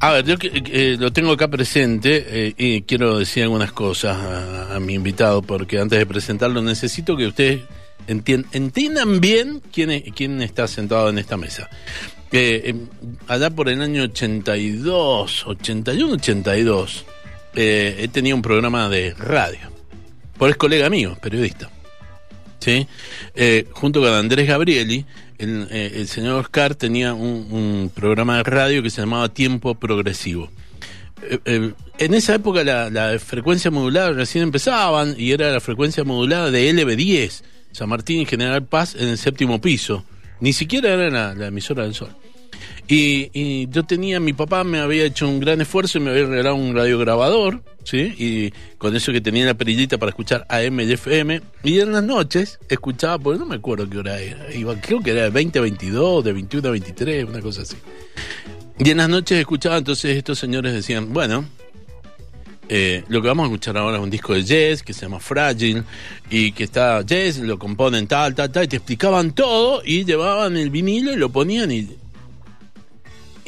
A ver, yo que- lo tengo acá presente eh, y quiero decir algunas cosas a, mi invitado, porque antes de presentarlo necesito que ustedes entien- entiendan bien quién, es- quién está sentado en esta mesa. Eh, eh, allá por el año 82, 81, 82, eh, he tenido un programa de radio. Por es colega mío, periodista. ¿sí? Eh, junto con Andrés Gabrieli, el, eh, el señor Oscar tenía un, un programa de radio que se llamaba Tiempo Progresivo. Eh, eh, en esa época la, la frecuencia modulada recién empezaban y era la frecuencia modulada de LB10, San Martín y General Paz en el séptimo piso. Ni siquiera era la, la emisora del sol. Y, yo tenía, mi papá me había hecho un gran esfuerzo y me había regalado un radiograbador, ¿sí? Y con eso que tenía la perillita para escuchar AM y FM. Y en las noches escuchaba, porque no me acuerdo qué hora era, iba, creo que era de 20 a 22, de 21 a 23, una cosa así. Y en las noches escuchaba, entonces estos señores decían, bueno, eh, lo que vamos a escuchar ahora es un disco de jazz que se llama Fragile y que está jazz, lo componen tal, tal, tal, y te explicaban todo y llevaban el vinilo y lo ponían y,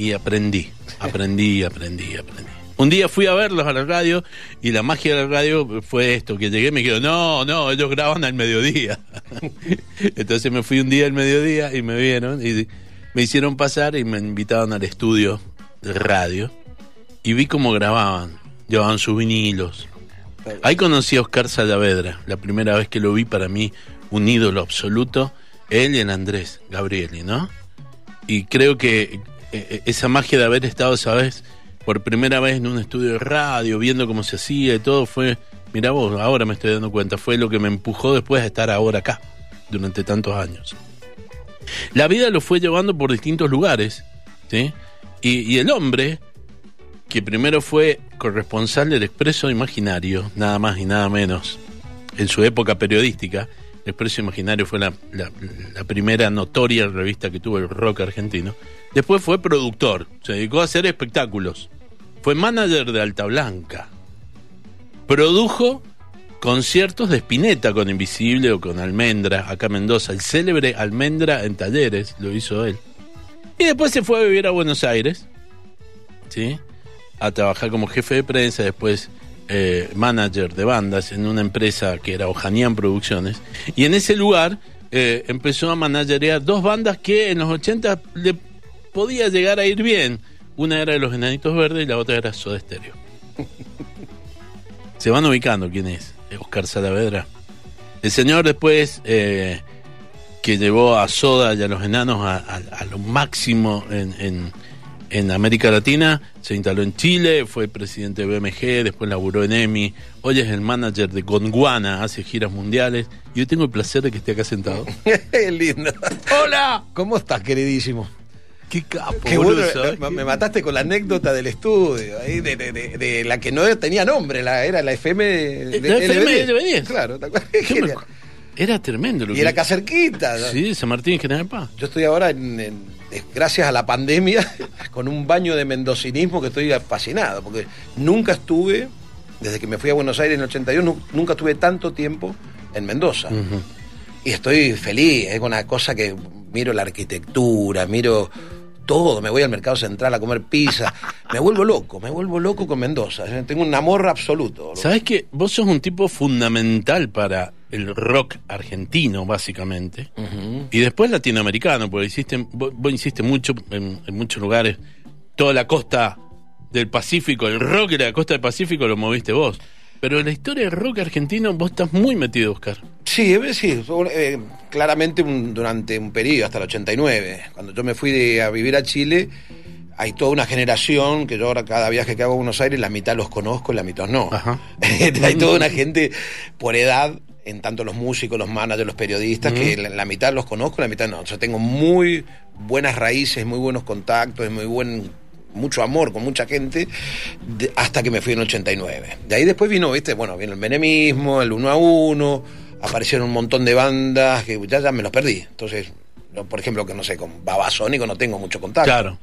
y aprendí, aprendí, aprendí, aprendí. Un día fui a verlos a la radio y la magia de la radio fue esto, que llegué y me quedo, no, no, ellos graban al mediodía. Entonces me fui un día al mediodía y me vieron y me hicieron pasar y me invitaron al estudio de radio y vi cómo grababan, llevaban sus vinilos. Ahí conocí a Oscar Salavedra, la primera vez que lo vi para mí un ídolo absoluto, él y el Andrés Gabrieli, ¿no? Y creo que esa magia de haber estado, ¿sabes? Por primera vez en un estudio de radio, viendo cómo se hacía y todo, fue, mira vos, ahora me estoy dando cuenta, fue lo que me empujó después a estar ahora acá, durante tantos años. La vida lo fue llevando por distintos lugares, ¿sí? Y, y el hombre, que primero fue corresponsal del Expreso Imaginario, nada más y nada menos, en su época periodística, Expreso Imaginario fue la, la- primera notoria revista que tuvo el rock argentino. Después fue productor, se dedicó a hacer espectáculos. Fue manager de Alta Blanca. Produjo conciertos de Spinetta con Invisible o con Almendra, acá en Mendoza. El célebre Almendra en talleres, lo hizo él. Y después se fue a vivir a Buenos Aires, ¿sí? A trabajar como jefe de prensa, después eh, manager de bandas en una empresa que era Ojanian Producciones. Y en ese lugar eh, empezó a managerear dos bandas que en los 80 le podía llegar a ir bien. Una era de los Enanitos Verdes y la otra era Soda Stereo. Se van ubicando quién es, Oscar Salavedra. El señor después eh, que llevó a Soda y a los enanos a, lo máximo en- en América Latina, se instaló en Chile, fue presidente de BMG, después laburó en EMI, hoy es el manager de Gondwana, hace giras mundiales y hoy tengo el placer de que esté acá sentado. Qué lindo. ¡Hola! ¿Cómo estás, queridísimo? ¡Qué capo! Qué boludo, bueno, ¿sabes me, mataste con la anécdota del estudio, ahí de, de- de- de la que no tenía nombre, la, era la FM de, La FM LB10. LB10. Claro, ¿te acuerdas? Era tremendo lo Y que... era acá cerquita. ¿no? Sí, San Martín General Paz. Yo estoy ahora, en- en- eh, gracias a la pandemia, con un baño de mendocinismo que estoy fascinado, porque nunca estuve, desde que me fui a Buenos Aires en el 81, nu- nunca estuve tanto tiempo en Mendoza. Y estoy feliz, es una cosa que miro la arquitectura, miro todo, me voy al mercado central a comer pizza, me vuelvo loco, me vuelvo loco con Mendoza, tengo un amor absoluto. ¿Sabes que vos sos un tipo fundamental para el rock argentino, básicamente? Y después latinoamericano, porque hiciste, vos, vos hiciste mucho en, en muchos lugares, toda la costa del Pacífico, el rock de la costa del Pacífico lo moviste vos. Pero en la historia del rock argentino vos estás muy metido, Oscar. Sí, sí, eh, claramente un- durante un periodo, hasta el 89. Cuando yo me fui de- a vivir a Chile, hay toda una generación que yo ahora cada viaje que hago a Buenos Aires, la mitad los conozco y la mitad no. Ajá. hay toda una gente por edad, en tanto los músicos, los managers, los periodistas, que la, la mitad los conozco, la mitad no. O sea, tengo muy buenas raíces, muy buenos contactos, muy buen mucho amor con mucha gente de- hasta que me fui en el 89. De ahí después vino, viste, bueno, vino el menemismo, el uno a uno, aparecieron un montón de bandas que ya, ya me los perdí. Entonces, yo, por ejemplo, que no sé, con Babasónico no tengo mucho contacto. Claro.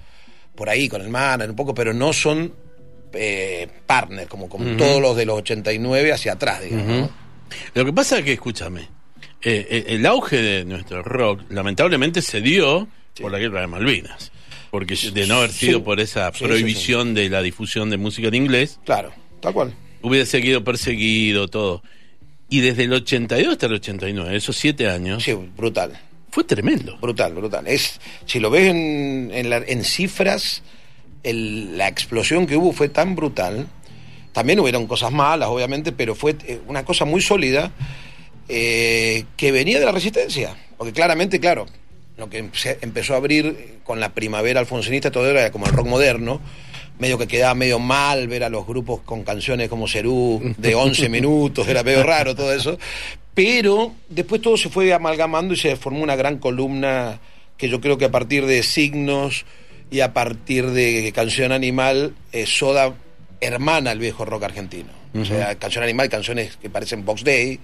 Por ahí, con el manager un poco, pero no son eh, partners, como, como todos los de los 89 hacia atrás, digamos. ¿no? Lo que pasa es que, escúchame, eh, eh, el auge de nuestro rock lamentablemente se dio por la guerra de Malvinas. Porque de no haber sido Sí. por esa sí, prohibición de la difusión de música en inglés, Claro, tal cual. hubiera seguido perseguido, todo. Y desde el 82 hasta el 89, esos siete años, Sí, brutal. fue tremendo. Brutal, brutal. Es, si lo ves en, en, la- en cifras, el- la explosión que hubo fue tan brutal. También hubieron cosas malas, obviamente, pero fue eh, una cosa muy sólida eh, que venía de la resistencia. Porque claramente, claro, lo que empezó a abrir con la primavera alfonsinista, todo era como el rock moderno. Medio que quedaba medio mal ver a los grupos con canciones como Cerú de 11 minutos, era medio raro todo eso. Pero después todo se fue amalgamando y se formó una gran columna que yo creo que a partir de signos y a partir de Canción Animal, eh, Soda hermana el viejo rock argentino. O sea, Canción Animal, canciones que parecen Box Day.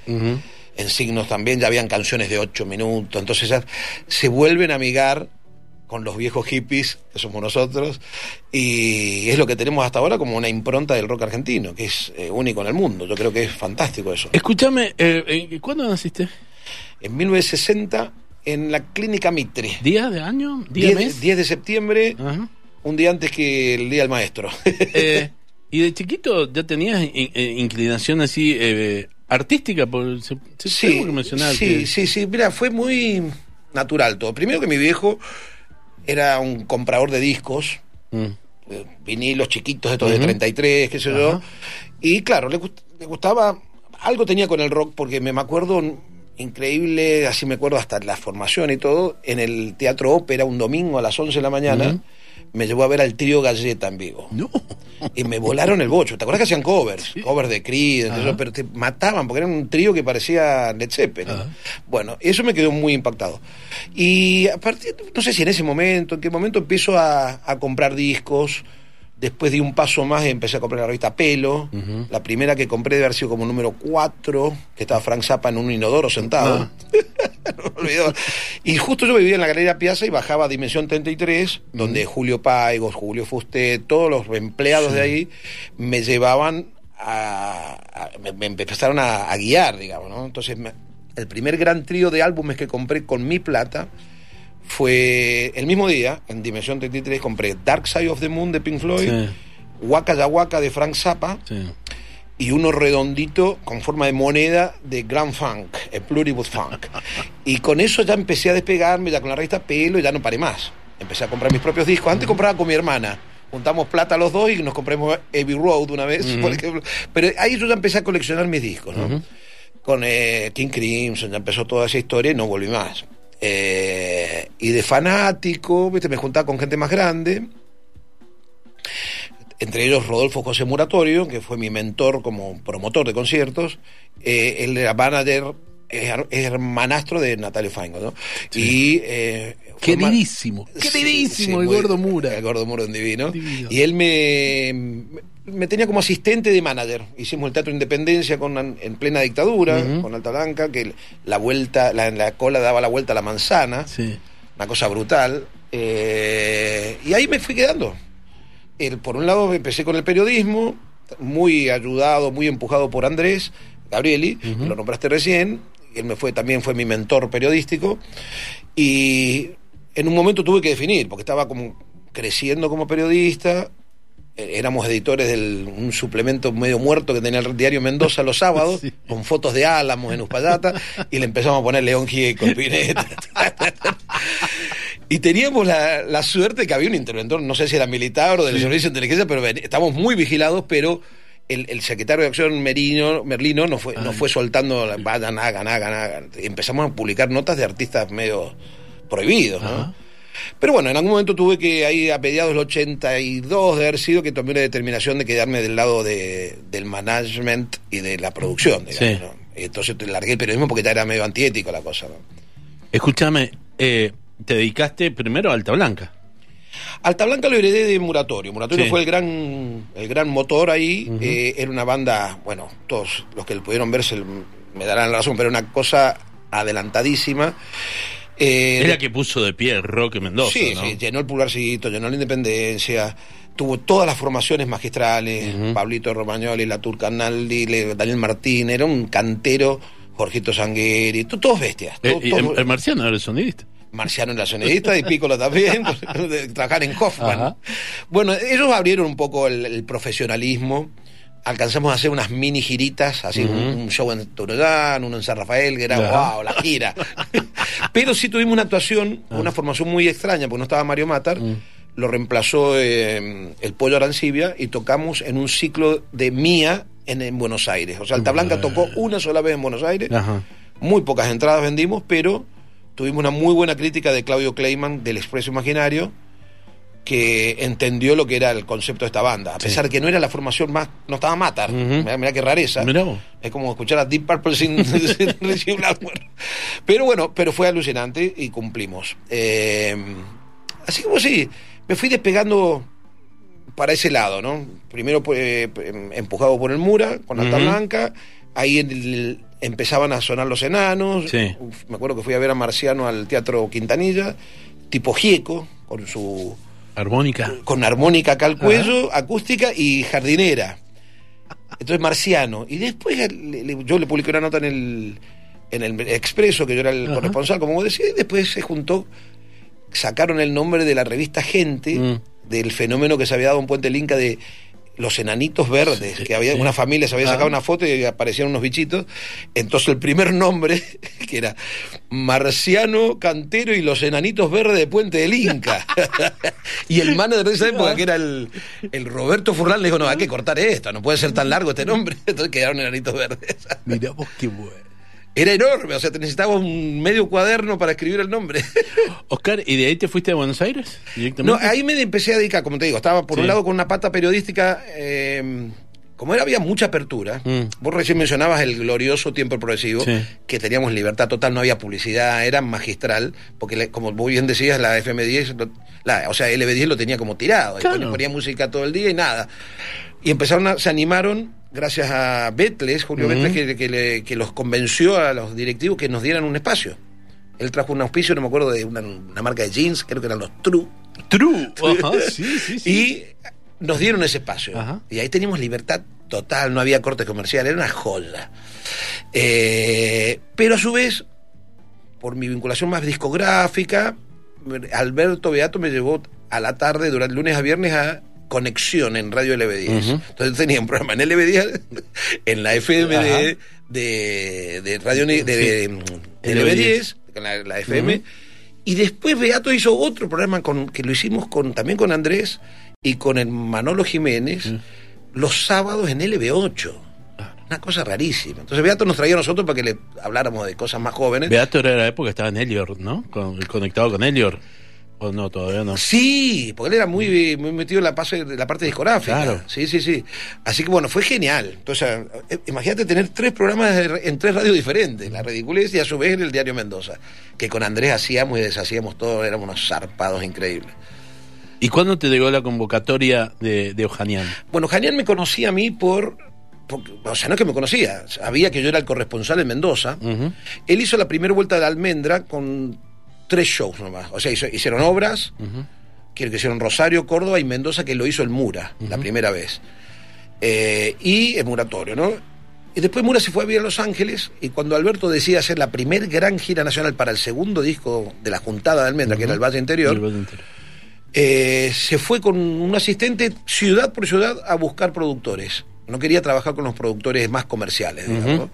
En signos también ya habían canciones de 8 minutos. Entonces ya se vuelven a amigar con los viejos hippies, que somos nosotros, y es lo que tenemos hasta ahora como una impronta del rock argentino, que es eh, único en el mundo. Yo creo que es fantástico eso. Escúchame, eh, eh, ¿cuándo naciste? En 1960, en la Clínica Mitre, ¿Día de año? ¿Día 10, mes? 10 de septiembre, Ajá. un día antes que el Día del Maestro. Eh, ¿Y de chiquito ya tenías in- eh, inclinación así eh, artística? Por, se, se- que mencionar sí, que- sí, sí. Mira, fue muy natural todo. Primero que mi viejo era un comprador de discos, Mm. eh, vinilos chiquitos estos de Ujú. 33, qué sé yo. Y claro, le, gust- le gustaba, algo tenía con el rock, porque me, me acuerdo, increíble, así me acuerdo hasta la formación y todo, en el Teatro Ópera un domingo a las 11 de la mañana. Me llevó a ver al trío Galleta en vivo. No. Y me volaron el bocho. ¿Te acuerdas que hacían covers? Covers de Creed, pero te mataban porque era un trío que parecía Led Zeppelin. Ajá. Bueno, eso me quedó muy impactado. Y a partir, no sé si en ese momento, en qué momento empiezo a, a comprar discos. Después di un paso más y empecé a comprar la revista Pelo. La primera que compré debe haber sido como número 4, que estaba Frank Zappa en un inodoro sentado. Ah. No. Y justo yo vivía en la Galería Piazza y bajaba a Dimensión 33, donde Julio Paigos, Julio Fusté, todos los empleados de ahí me llevaban a. a- me, me empezaron a, a guiar, digamos, ¿no? Entonces, me- el primer gran trío de álbumes que compré con mi plata fue el mismo día, en Dimensión 33, compré Dark Side of the Moon de Pink Floyd, Sí. Waka Ya Waka de Frank Zappa Sí. y uno redondito con forma de moneda de Grand Funk, el Pluribus Funk. Y con eso ya empecé a despegarme, ya con la revista Pelo, y ya no paré más. Empecé a comprar mis propios discos. Antes compraba con mi hermana. Juntamos plata los dos y nos compramos Abbey Road una vez, por ejemplo. Pero ahí yo ya empecé a coleccionar mis discos, ¿no? Con eh, King Crimson, ya empezó toda esa historia y no volví más. Eh, y de fanático, ¿viste? me juntaba con gente más grande entre ellos Rodolfo José Muratorio, que fue mi mentor como promotor de conciertos, eh, él era manager, es es hermanastro de Natalia Feingold, ¿no? Y... eh, Queridísimo, queridísimo sí, el muy- gordo Mura. El gordo Mura, un divino. Divino. Y él me, me tenía como asistente de manager. Hicimos el Teatro Independencia con, en plena dictadura, con Alta Blanca, que la vuelta, la, la cola daba la vuelta a la manzana Sí. una cosa brutal. eh, y ahí me fui quedando. El, por un lado empecé con el periodismo, muy ayudado, muy empujado por Andrés Gabrieli, que lo nombraste recién. Él me fue, también fue mi mentor periodístico. Y en un momento tuve que definir, porque estaba como creciendo como periodista. Eh, Éramos editores de un suplemento medio muerto que tenía el diario Mendoza los sábados, Sí. con fotos de Álamos en Uspallata, y le empezamos a poner León Gieco, Pineta. Y teníamos la, la suerte que había un interventor, no sé si era militar o del servicio de inteligencia, pero estábamos muy vigilados, pero el, el secretario de Acción Merino, Merlino nos fue, nos fue soltando, vayan, hagan, hagan, hagan. Empezamos a publicar notas de artistas medio prohibidos, ¿no? Ajá. Pero bueno, en algún momento tuve que, ahí a mediados del 82 de haber sido, que tomé una determinación de quedarme del lado de, del management y de la producción, digamos, Sí. ¿no? Entonces largué el periodismo porque ya era medio antiético la cosa, ¿no? Escúchame, eh, te dedicaste primero a Alta Blanca. Alta Blanca lo heredé de Muratorio. Muratorio Sí. fue el gran, el gran motor ahí. Eh, era una banda, bueno, todos los que lo pudieron ver se, me darán la razón, pero era una cosa adelantadísima. Eh, Es la que puso de pie en Mendoza, sí, ¿no? sí, llenó el pulgarcito, llenó la independencia, tuvo todas las formaciones magistrales, Ujú. Pablito Romagnoli, la Turcanaldi, Daniel Martín, era un cantero, Jorgito Sangueri, to- todos bestias. Eh, todos- el, el marciano era el sonidista. Marciano en la sonidista y Piccolo también, trabajar en Hoffman. Bueno, ellos abrieron un poco el, profesionalismo. Alcanzamos a hacer unas mini giritas, así un, show en Turudán, uno en San Rafael, que era wow, la gira. Pero sí tuvimos una actuación, una formación muy extraña, porque no estaba Mario Matar. Mm. Lo reemplazó eh, el Pollo Arancibia y tocamos en un ciclo de Mía en, Buenos Aires. O sea, Alta Blanca tocó una sola vez en Buenos Aires. Muy pocas entradas vendimos, pero tuvimos una muy buena crítica de Claudio Kleiman del Expreso Imaginario que entendió lo que era el concepto de esta banda, a pesar que no era la formación más, no estaba Matar, mira, qué rareza, es como escuchar a Deep Purple sin, sin, pero bueno, pero fue alucinante y cumplimos. Eh, así como sí, me fui despegando para ese lado, ¿no? Primero pues, empujado por el Mura, con Alta Blanca, ahí el, empezaban a sonar los enanos. me acuerdo que fui a ver a Marciano al Teatro Quintanilla, tipo Gieco, con su... Armónica. Con armónica acá al cuello, acústica y jardinera. Entonces Marciano. Y después yo le publiqué una nota en el, en el Expreso, que yo era el corresponsal, como vos decís, y después se juntó, sacaron el nombre de la revista Gente, mm. del fenómeno que se había dado en Puente Linca de los enanitos verdes, que había una familia se había sacado una foto y aparecieron unos bichitos. Entonces el primer nombre, que era Marciano Cantero y los enanitos verdes de Puente del Inca. y el manager de esa época, que era el, el Roberto Furlan, le dijo, no, hay que cortar esto, no puede ser tan largo este nombre. Entonces quedaron enanitos verdes. Mirá qué bueno. Era enorme, o sea, te necesitaba un medio cuaderno para escribir el nombre. Oscar, ¿y de ahí te fuiste a Buenos Aires? No, ahí me empecé a dedicar, como te digo, estaba por un lado con una pata periodística, eh, como era, había mucha apertura. Mm. Vos recién mencionabas el glorioso tiempo progresivo, que teníamos libertad total, no había publicidad, era magistral, porque como muy bien decías, la FM10, la, o sea, el LB10 lo tenía como tirado, claro. ponía música todo el día y nada. Y empezaron a, se animaron gracias a Betles, Julio Betles, que, los convenció a los directivos que nos dieran un espacio. Él trajo un auspicio, no me acuerdo, de una, marca de jeans, creo que eran los True. True, sí, sí, sí. Y nos dieron ese espacio. Y ahí teníamos libertad total, no había corte comercial, era una joya. Eh, pero a su vez, por mi vinculación más discográfica, Alberto Beato me llevó a la tarde, durante lunes a viernes, a conexión en Radio LB10. Entonces tenía un programa en LB10, en la FM de, de, Radio de, LB10, con la, FM. Y después Beato hizo otro programa con, que lo hicimos con, también con Andrés y con el Manolo Jiménez, los sábados en LB8. Una cosa rarísima. Entonces Beato nos traía a nosotros para que le habláramos de cosas más jóvenes. Beato era la época que estaba en Elior, ¿no? conectado con Elior no, todavía no? Sí, porque él era muy, muy metido en la, la parte discográfica. Claro. Sí, sí, sí. Así que bueno, fue genial. Entonces, eh, imagínate tener tres programas en tres radios diferentes, La Ridiculez y a su vez en el Diario Mendoza, que con Andrés hacíamos y deshacíamos todo, éramos unos zarpados increíbles. ¿Y cuándo te llegó la convocatoria de, de Ojanian? Bueno, Ojanian me conocía a mí por o sea, no es que me conocía, sabía que yo era el corresponsal en Mendoza. Él hizo la primera vuelta de la almendra con tres shows nomás. O sea, hicieron obras, que hicieron Rosario, Córdoba y Mendoza, que lo hizo el Mura, la primera vez. Eh, y el Muratorio, ¿no? Y después Mura se fue a vivir a Los Ángeles y cuando Alberto decía hacer la primer gran gira nacional para el segundo disco de la Juntada de Almendra, que era el Valle Interior, eh, se fue con un asistente ciudad por ciudad a buscar productores. No quería trabajar con los productores más comerciales, digamos.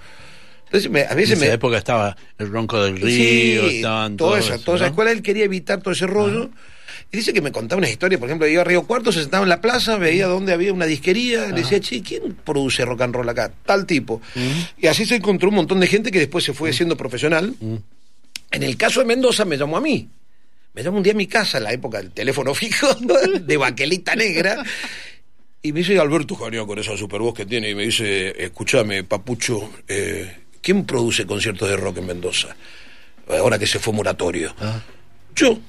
Entonces, a veces en esa época estaba el Ronco del Río, estaban toda esa, toda esa escuela, él quería evitar todo ese rollo. Y dice que me contaba una historia, por ejemplo, iba a Río Cuarto, se sentaba en la plaza, veía dónde había una disquería, le decía, che, ¿quién produce rock and roll acá? Tal tipo. Y así se encontró un montón de gente que después se fue siendo profesional. En el caso de Mendoza me llamó a mí. Me llamó un día a mi casa, en la época del teléfono fijo, de baquelita negra. Y me dice Alberto Janio con esa super voz que tiene, y me dice, escúchame, papucho, eh, ¿Quién produce conciertos de rock en Mendoza? Ahora que se fue moratorio. Ah. Yo.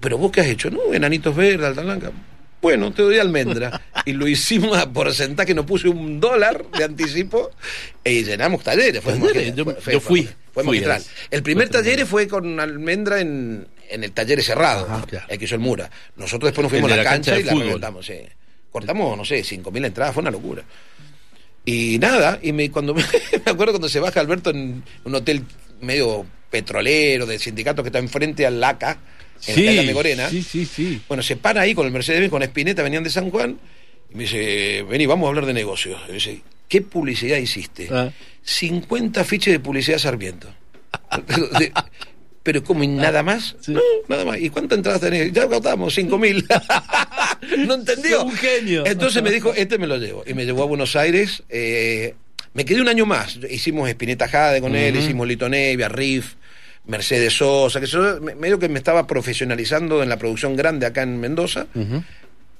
Pero vos qué has hecho, ¿no? Enanitos Verdes, Alta Blanca. Bueno, te doy almendra. Y lo hicimos a porcentaje, nos puse un dólar de anticipo y llenamos talleres. Fue yo, fui. Fue magistral. El primer taller fue con almendra en, en el taller cerrado, el que hizo el Mura. Nosotros después nos fuimos a la, cancha, y la reventamos. Cortamos, no sé, 5.000 entradas, fue una locura. Y nada, y me, cuando me, acuerdo cuando se baja Alberto en un hotel medio petrolero, del sindicato que está enfrente al LACA, en Sí, la Megorena. sí, sí, sí. Bueno, se para ahí con el Mercedes, con Espineta, venían de San Juan, y me dice, vení, vamos a hablar de negocios. Y me dice, ¿qué publicidad hiciste? Ah. 50 fiches de publicidad Sarmiento. Pero, como y nada más, Sí. no, nada más. ¿Y cuántas entradas tenés? Ya agotamos, 5 mil. no entendió. Un genio. Entonces me dijo, este me lo llevo. Y me llevó a Buenos Aires. eh, me quedé un año más. Hicimos Espineta Jade con él, hicimos Lito Nevia, Riff, Mercedes Sosa, que yo me- medio que me estaba profesionalizando en la producción grande acá en Mendoza.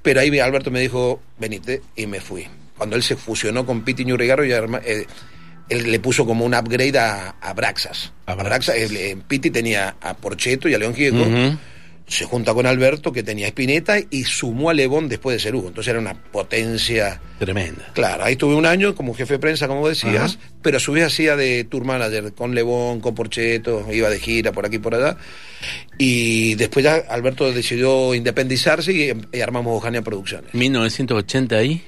Pero ahí Alberto me dijo, venite, y me fui. Cuando él se fusionó con Piti Ñurrigarro, y arma- eh, él le puso como un upgrade a, a Braxas. A Braxas. Eh, Piti tenía a Porcheto y a León Gieco. Se junta con Alberto, que tenía Espineta, y sumó a Lebón después de Cerú. Entonces era una potencia. Tremenda. Claro, ahí tuve un año como jefe de prensa, como decías, pero a su vez hacía de tour manager con Lebón, con Porcheto, iba de gira por aquí y por allá. Y después ya Alberto decidió independizarse y, y armamos Ojania Producciones. 1980 ahí.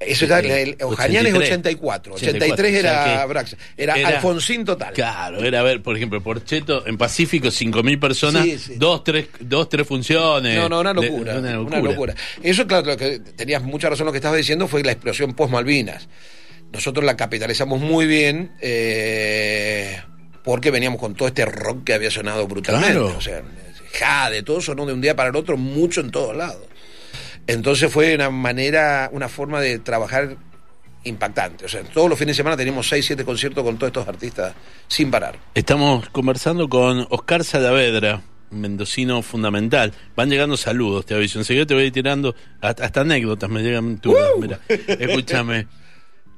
Eso Eh, el, Ojanian es 83. 84. 83 era, o sea. Era, era- Alfonsín total. Claro, era ver, por ejemplo, Porcheto en Pacífico, 5.000 personas, Sí, sí. Dos, tres, dos, tres funciones. No, no, una locura, una una locura. locura. Eso, claro, lo que tenías mucha razón lo que estabas diciendo fue la explosión post-Malvinas. Nosotros la capitalizamos muy bien eh, porque veníamos con todo este rock que había sonado brutalmente. Claro. O sea, Jade, todo sonó de un día para el otro mucho en todos lados. Entonces fue una manera, una forma de trabajar impactante. O sea, todos los fines de semana teníamos 6, 7 conciertos con todos estos artistas sin parar. Estamos conversando con Oscar Saavedra, un mendocino fundamental. Van llegando saludos, te aviso. Enseguida te voy tirando hasta, anécdotas, me llegan tú. Mira, escúchame.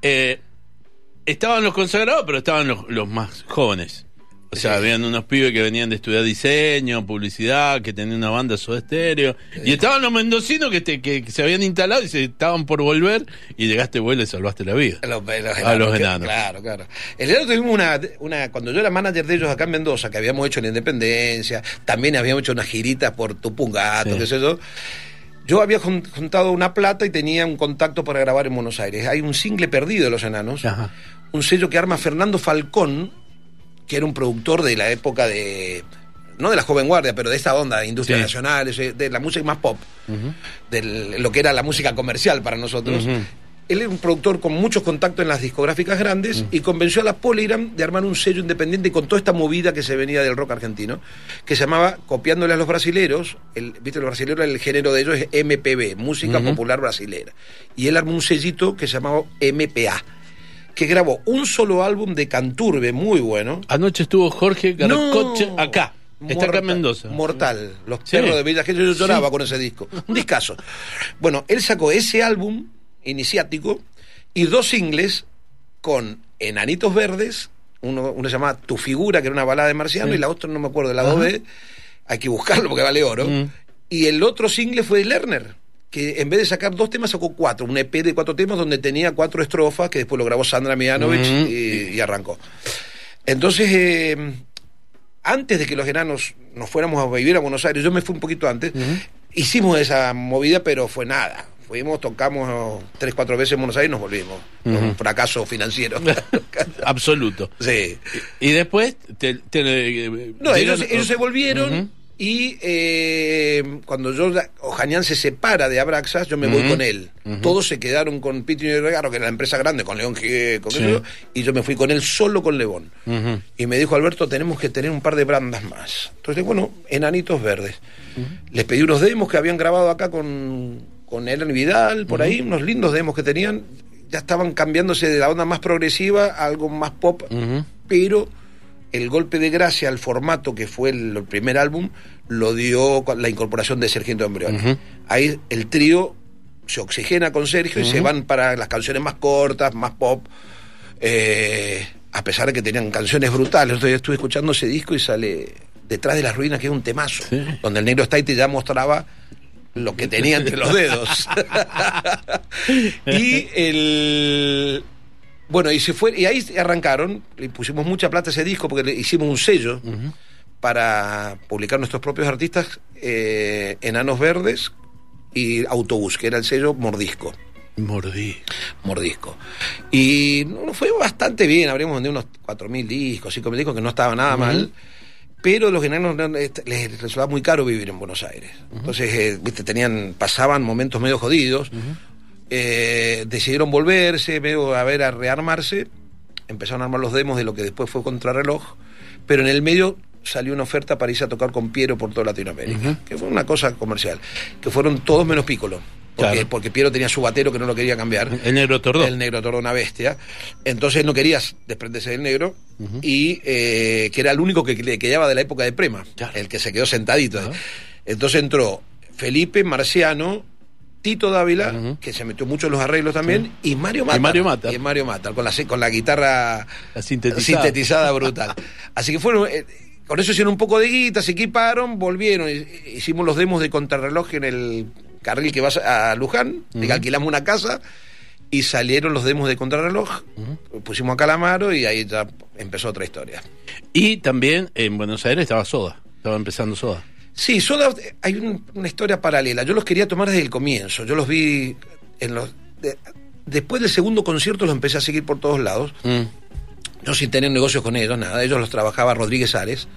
Eh, estaban los consagrados, pero estaban los, los más jóvenes. O sea, habían unos pibes que venían de estudiar diseño, publicidad, que tenían una banda Soda estéreo. Y estaban los mendocinos que, te- que, se habían instalado y se estaban por volver. Y llegaste vos y le salvaste la vida. A los, a los A los enanos. Claro, claro. El enano tuvimos una, una. Cuando yo era manager de ellos acá en Mendoza, que habíamos hecho en la Independencia, también habíamos hecho unas giritas por Tupungato, Sí. qué sé yo. Yo había jun- juntado una plata y tenía un contacto para grabar en Buenos Aires. Hay un single perdido de los enanos, Ajá. un sello que arma Fernando Falcón, que era un productor de la época de. No de la joven guardia, pero de esta onda, de industria Sí. nacional, de la música más pop, de lo que era la música comercial para nosotros. Él era un productor con muchos contactos en las discográficas grandes y convenció a la Polygram de armar un sello independiente con toda esta movida que se venía del rock argentino, que se llamaba, copiándole a los brasileros, el, viste, los brasileros, el género de ellos es MPB, Música. Popular Brasilera. Y él armó un sellito que se llamaba MPA, que grabó un solo álbum de Canturbe muy bueno. Anoche estuvo Jorge Garcoche No. acá. Está acá en Mortal, Mendoza. Mortal. Los Sí. perros de Villa Yo lloraba Sí. con ese disco. Un discazo. Bueno, él sacó ese álbum iniciático y dos singles con Enanitos Verdes. Uno, uno se llama Tu Figura, que era una balada de Marciano, Sí. y la otra no me acuerdo, de la Ajá. 2B. Hay que buscarlo porque vale oro. Mm. Y el otro single fue de Lerner, que en vez de sacar dos temas sacó cuatro, un EP de cuatro temas donde tenía cuatro estrofas, que después lo grabó Sandra Mianovich y, y arrancó. Entonces, eh, antes de que los enanos nos fuéramos a vivir a Buenos Aires, yo me fui un poquito antes, hicimos esa movida, pero fue nada. Fuimos, tocamos tres, cuatro veces en Buenos Aires y nos volvimos. Un fracaso financiero. Absoluto. sí. Y después te, te- eh, No, ellos, llegan- ellos se volvieron. Y eh, cuando yo, Ojanian se separa de Abraxas, yo me voy con él. Todos se quedaron con Piti y Regaro, que era la empresa grande, con León Gieco, Sí. y yo me fui con él solo con Lebón. Ujú. Y me dijo, Alberto, tenemos que tener un par de brandas más. Entonces, bueno, Enanitos Verdes. Les pedí unos demos que habían grabado acá con, con Ellen Vidal, por ahí, unos lindos demos que tenían. Ya estaban cambiándose de la onda más progresiva a algo más pop, pero el golpe de gracia al formato que fue el, el primer álbum lo dio la incorporación de Sergio Embrión. Ujú. Ahí el trío se oxigena con Sergio y se van para las canciones más cortas, más pop. eh, a pesar de que tenían canciones brutales. Entonces, estuve escuchando ese disco y sale Detrás de las ruinas, que es un temazo, Sí. donde el negro Staite ya mostraba lo que tenía entre los dedos. y el bueno, y se fue, y ahí arrancaron, le pusimos mucha plata a ese disco porque le hicimos un sello para publicar nuestros propios artistas, eh, Enanos Verdes y Autobús, que era el sello Mordisco. Mordí. Mordisco. Y no, fue bastante bien, habríamos vendido unos 4.000 discos, 5.000 discos, que no estaba nada mal. Pero los generales les resultaba muy caro vivir en Buenos Aires. Entonces, eh, viste, tenían, pasaban momentos medio jodidos. Eh, decidieron volverse, medio a ver, a rearmarse. Empezaron a armar los demos de lo que después fue Contrarreloj. Pero en el medio salió una oferta para irse a tocar con Piero por toda Latinoamérica, que fue una cosa comercial, que fueron todos menos Piccolo. Porque, porque, Piero tenía su batero que no lo quería cambiar. El negro tordo. El negro tordo, una bestia. Entonces no quería desprenderse del negro y eh, que era el único que le quedaba de la época de Prema, el que se quedó sentadito. Entonces entró Felipe Marciano, Tito Dávila, que se metió mucho en los arreglos también, y Mario Mata. Y Mario Mata. Y Mario Mata, con la, con la guitarra sintetizada. brutal. Así que fueron. Eh, con eso hicieron un poco de guita, se equiparon, volvieron, hicimos los demos de contrarreloj en el carril que va a Luján, alquilamos una casa y salieron los demos de contrarreloj, pusimos a Calamaro y ahí ya empezó otra historia. Y también en Buenos Aires estaba Soda, estaba empezando Soda. Sí, Soda, hay una historia paralela. Yo los quería tomar desde el comienzo. Yo los vi en los. después del segundo concierto los empecé a seguir por todos lados. Mm. No sin tener negocios con ellos, nada. Ellos los trabajaba Rodríguez Ares.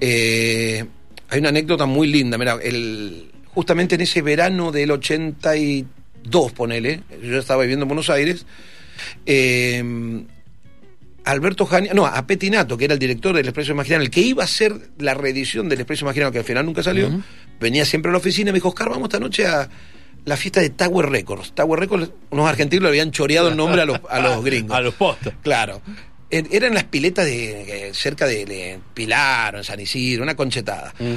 Eh, hay una anécdota muy linda. Mira, el, justamente en ese verano del 82, ponele, yo estaba viviendo en Buenos Aires. Eh, Alberto Jania, no, a Petinato, que era el director del Expreso Imaginario, el que iba a hacer la reedición del Expreso Imaginario, que al final nunca salió, venía siempre a la oficina y me dijo, Oscar, vamos esta noche a la fiesta de Tower Records. Tower Records, unos argentinos le habían choreado el nombre a los, a los gringos. a los postos. Claro. Eran las piletas de, cerca de, Pilar o en San Isidro, una conchetada. Mm.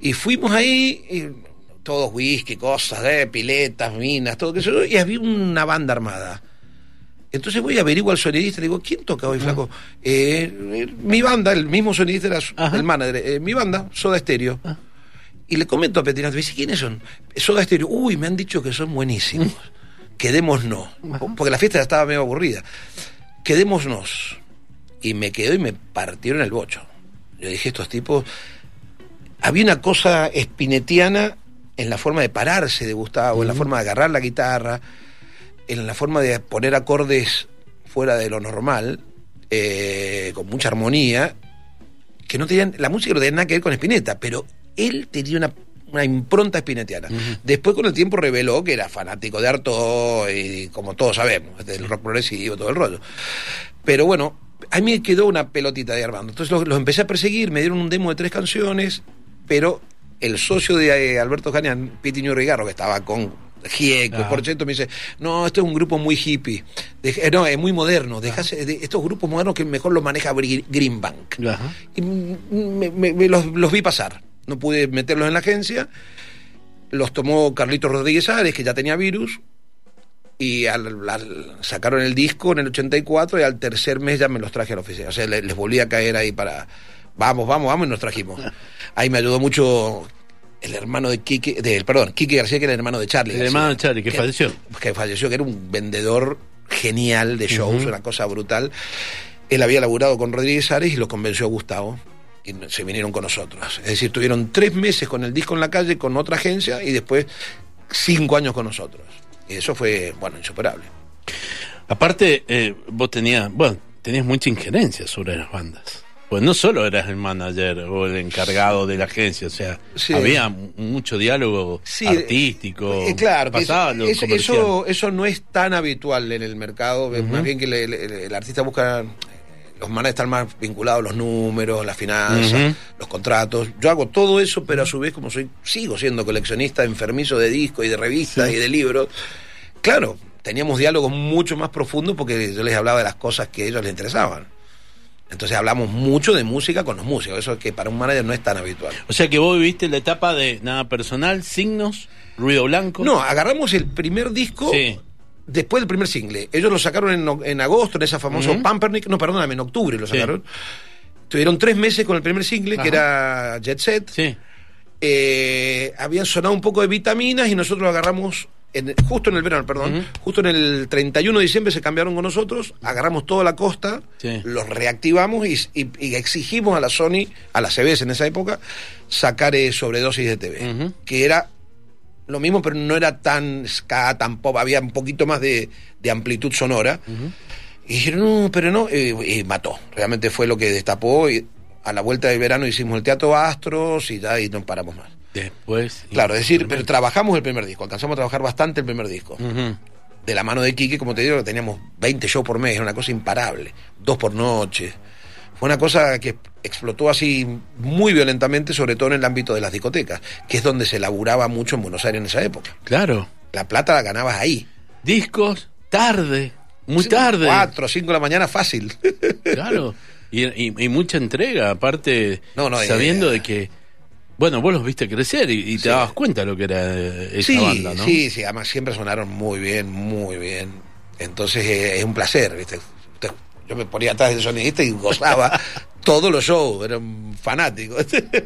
Y fuimos ahí, y todos whisky, cosas, de piletas, minas, todo eso, y había una banda armada. Entonces voy a averiguar al sonidista, le digo, ¿quién toca hoy, flaco? Eh, mi banda, el mismo sonidista era el manager, eh, mi banda, Soda Stereo. Ah. Y le comento a Petinato, me dice, ¿quiénes son? Soda Stereo. Uy, me han dicho que son buenísimos. Quedémonos. Porque la fiesta ya estaba medio aburrida. Quedémonos. Y me quedó y me partieron el bocho. Yo dije, estos tipos... Había una cosa espinetiana en la forma de pararse de Gustavo, en la forma de agarrar la guitarra en la forma de poner acordes fuera de lo normal, eh, con mucha armonía, que no tenían, la música no tenía nada que ver con Spinetta, pero él tenía una, una impronta spinettiana. Después con el tiempo reveló que era fanático de Arto y como todos sabemos, del rock progresivo, todo el rollo. Pero bueno, a mí me quedó una pelotita de Armando. Entonces los, empecé a perseguir, me dieron un demo de tres canciones, pero el socio de eh, Alberto Janian, Pitiño Rigarro, que estaba con Gieco, por cierto, me dice, no, esto es un grupo muy hippie, eh, no, es muy moderno, dejase, de estos grupos modernos que mejor los maneja Greenbank. Y me, los, vi pasar, no pude meterlos en la agencia, los tomó Carlitos Rodríguez Ares, que ya tenía virus, y sacaron el disco en el 84 y al tercer mes ya me los traje a la oficina, o sea, les, les volví a caer ahí para... Vamos, vamos, vamos y nos trajimos. Ahí me ayudó mucho el hermano de Quique, de, perdón, Quique García, que era el hermano de Charlie. El hermano de Charlie, que, falleció. Que falleció, que era un vendedor genial de shows, una cosa brutal. Él había laburado con Rodríguez Ares y lo convenció a Gustavo y se vinieron con nosotros. Es decir, tuvieron tres meses con el disco en la calle con otra agencia y después cinco años con nosotros. Y eso fue, bueno, insuperable. Aparte, eh, vos tenías, bueno, tenías mucha injerencia sobre las bandas. Pues no solo eras el manager o el encargado de la agencia, o sea, había mucho diálogo artístico. Eh, claro, eso, eso, no es tan habitual en el mercado, más bien que el artista busca los managers están más vinculados los números, las finanzas, los contratos. Yo hago todo eso, pero a su vez, como soy, sigo siendo coleccionista enfermizo de discos y de revistas y de libros. Claro, teníamos diálogos mucho más profundos porque yo les hablaba de las cosas que a ellos les interesaban. Entonces hablamos mucho de música con los músicos, eso que para un manager no es tan habitual. O sea que vos viviste la etapa de nada personal, signos, ruido blanco. No, agarramos el primer disco después del primer single. Ellos lo sacaron en, agosto, en esa famosa Pampernick, no, perdóname, en octubre lo sacaron. Tuvieron tres meses con el primer single, que era Jet Set. Sí. Eh, habían sonado un poco de vitaminas y nosotros lo agarramos justo en el verano, perdón, justo en el 31 de diciembre se cambiaron con nosotros, agarramos toda la costa, los reactivamos y, exigimos a la Sony, a la CBS en esa época, sacar eh, sobredosis de TV, que era lo mismo, pero no era tan ska, tan pop, había un poquito más de, de amplitud sonora. Y dijeron, no, pero no, y, y mató. Realmente fue lo que destapó. Y a la vuelta del verano hicimos el Teatro Astros y ya y no paramos más. Después. Claro, es decir, pero trabajamos el primer disco, alcanzamos a trabajar bastante el primer disco. De la mano de Quique, como te digo, teníamos 20 shows por mes, era una cosa imparable, dos por noche. Fue una cosa que explotó así muy violentamente, sobre todo en el ámbito de las discotecas, que es donde se laburaba mucho en Buenos Aires en esa época. Claro. La plata la ganabas ahí. Discos, tarde, muy Sí, tarde. Cuatro, cinco de la mañana, fácil. Claro. Y, y- y mucha entrega, aparte, No, no, sabiendo eh, de que, bueno, vos los viste crecer y, y te Sí. dabas cuenta de lo que era eh, esa sí, banda, ¿no? sí, sí, además siempre sonaron muy bien, muy bien. Entonces eh, es un placer, ¿viste? Yo me ponía atrás del sonidista y gozaba todos los shows, era un fanático.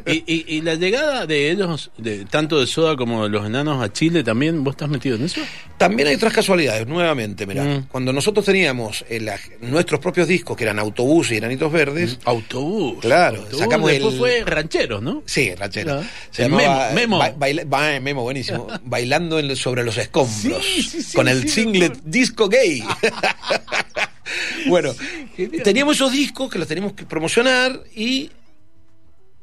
Y, y- y la llegada de ellos, de, tanto de Soda como de los enanos a Chile, también, ¿vos estás metido en eso? También hay otras casualidades, nuevamente, mirá. Mm. Cuando nosotros teníamos el nuestros propios discos, que eran Autobús y Enanitos Verdes, Autobús. Claro, Autobús, sacamos después el- fue Rancheros, ¿no? Sí, ranchero. Claro. Se llamaba, Memo, Memo. ba- baila- ba- Memo, buenísimo. Bailando en- sobre los escombros. Sí, sí, sí, con el singlet disco gay. bueno, teníamos esos discos que los teníamos que promocionar y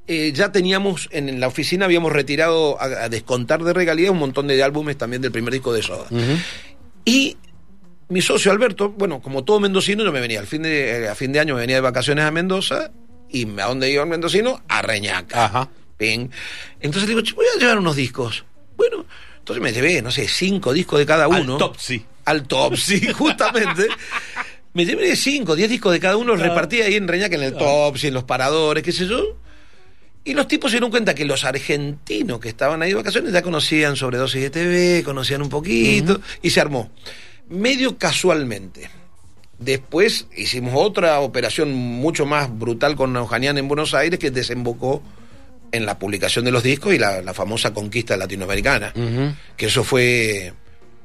eh, ya teníamos en la oficina, habíamos retirado a, a descontar de regalía un montón de álbumes también del primer disco de Soda. Y mi socio Alberto, bueno, como todo mendocino, yo me venía al fin de, eh, a fin de año, me venía de vacaciones a Mendoza. ¿Y a dónde iba el mendocino? A Reñaca. Ajá. Bien. Entonces le digo, "Che, voy a llevar unos discos. Bueno, entonces me llevé, no sé, cinco discos de cada uno. Al Topsy. Al top, sí, justamente. Me llevé cinco, diez discos de cada uno, los Claro. repartí ahí en Reñaca, en el Topsy, en los paradores, qué sé yo. Y los tipos se dieron cuenta que los argentinos que estaban ahí de vacaciones ya conocían sobre dosis de TV, conocían un poquito, y se armó. Medio casualmente. Después hicimos otra operación mucho más brutal con Eujanian en Buenos Aires que desembocó en la publicación de los discos y la, la famosa conquista latinoamericana. Que eso fue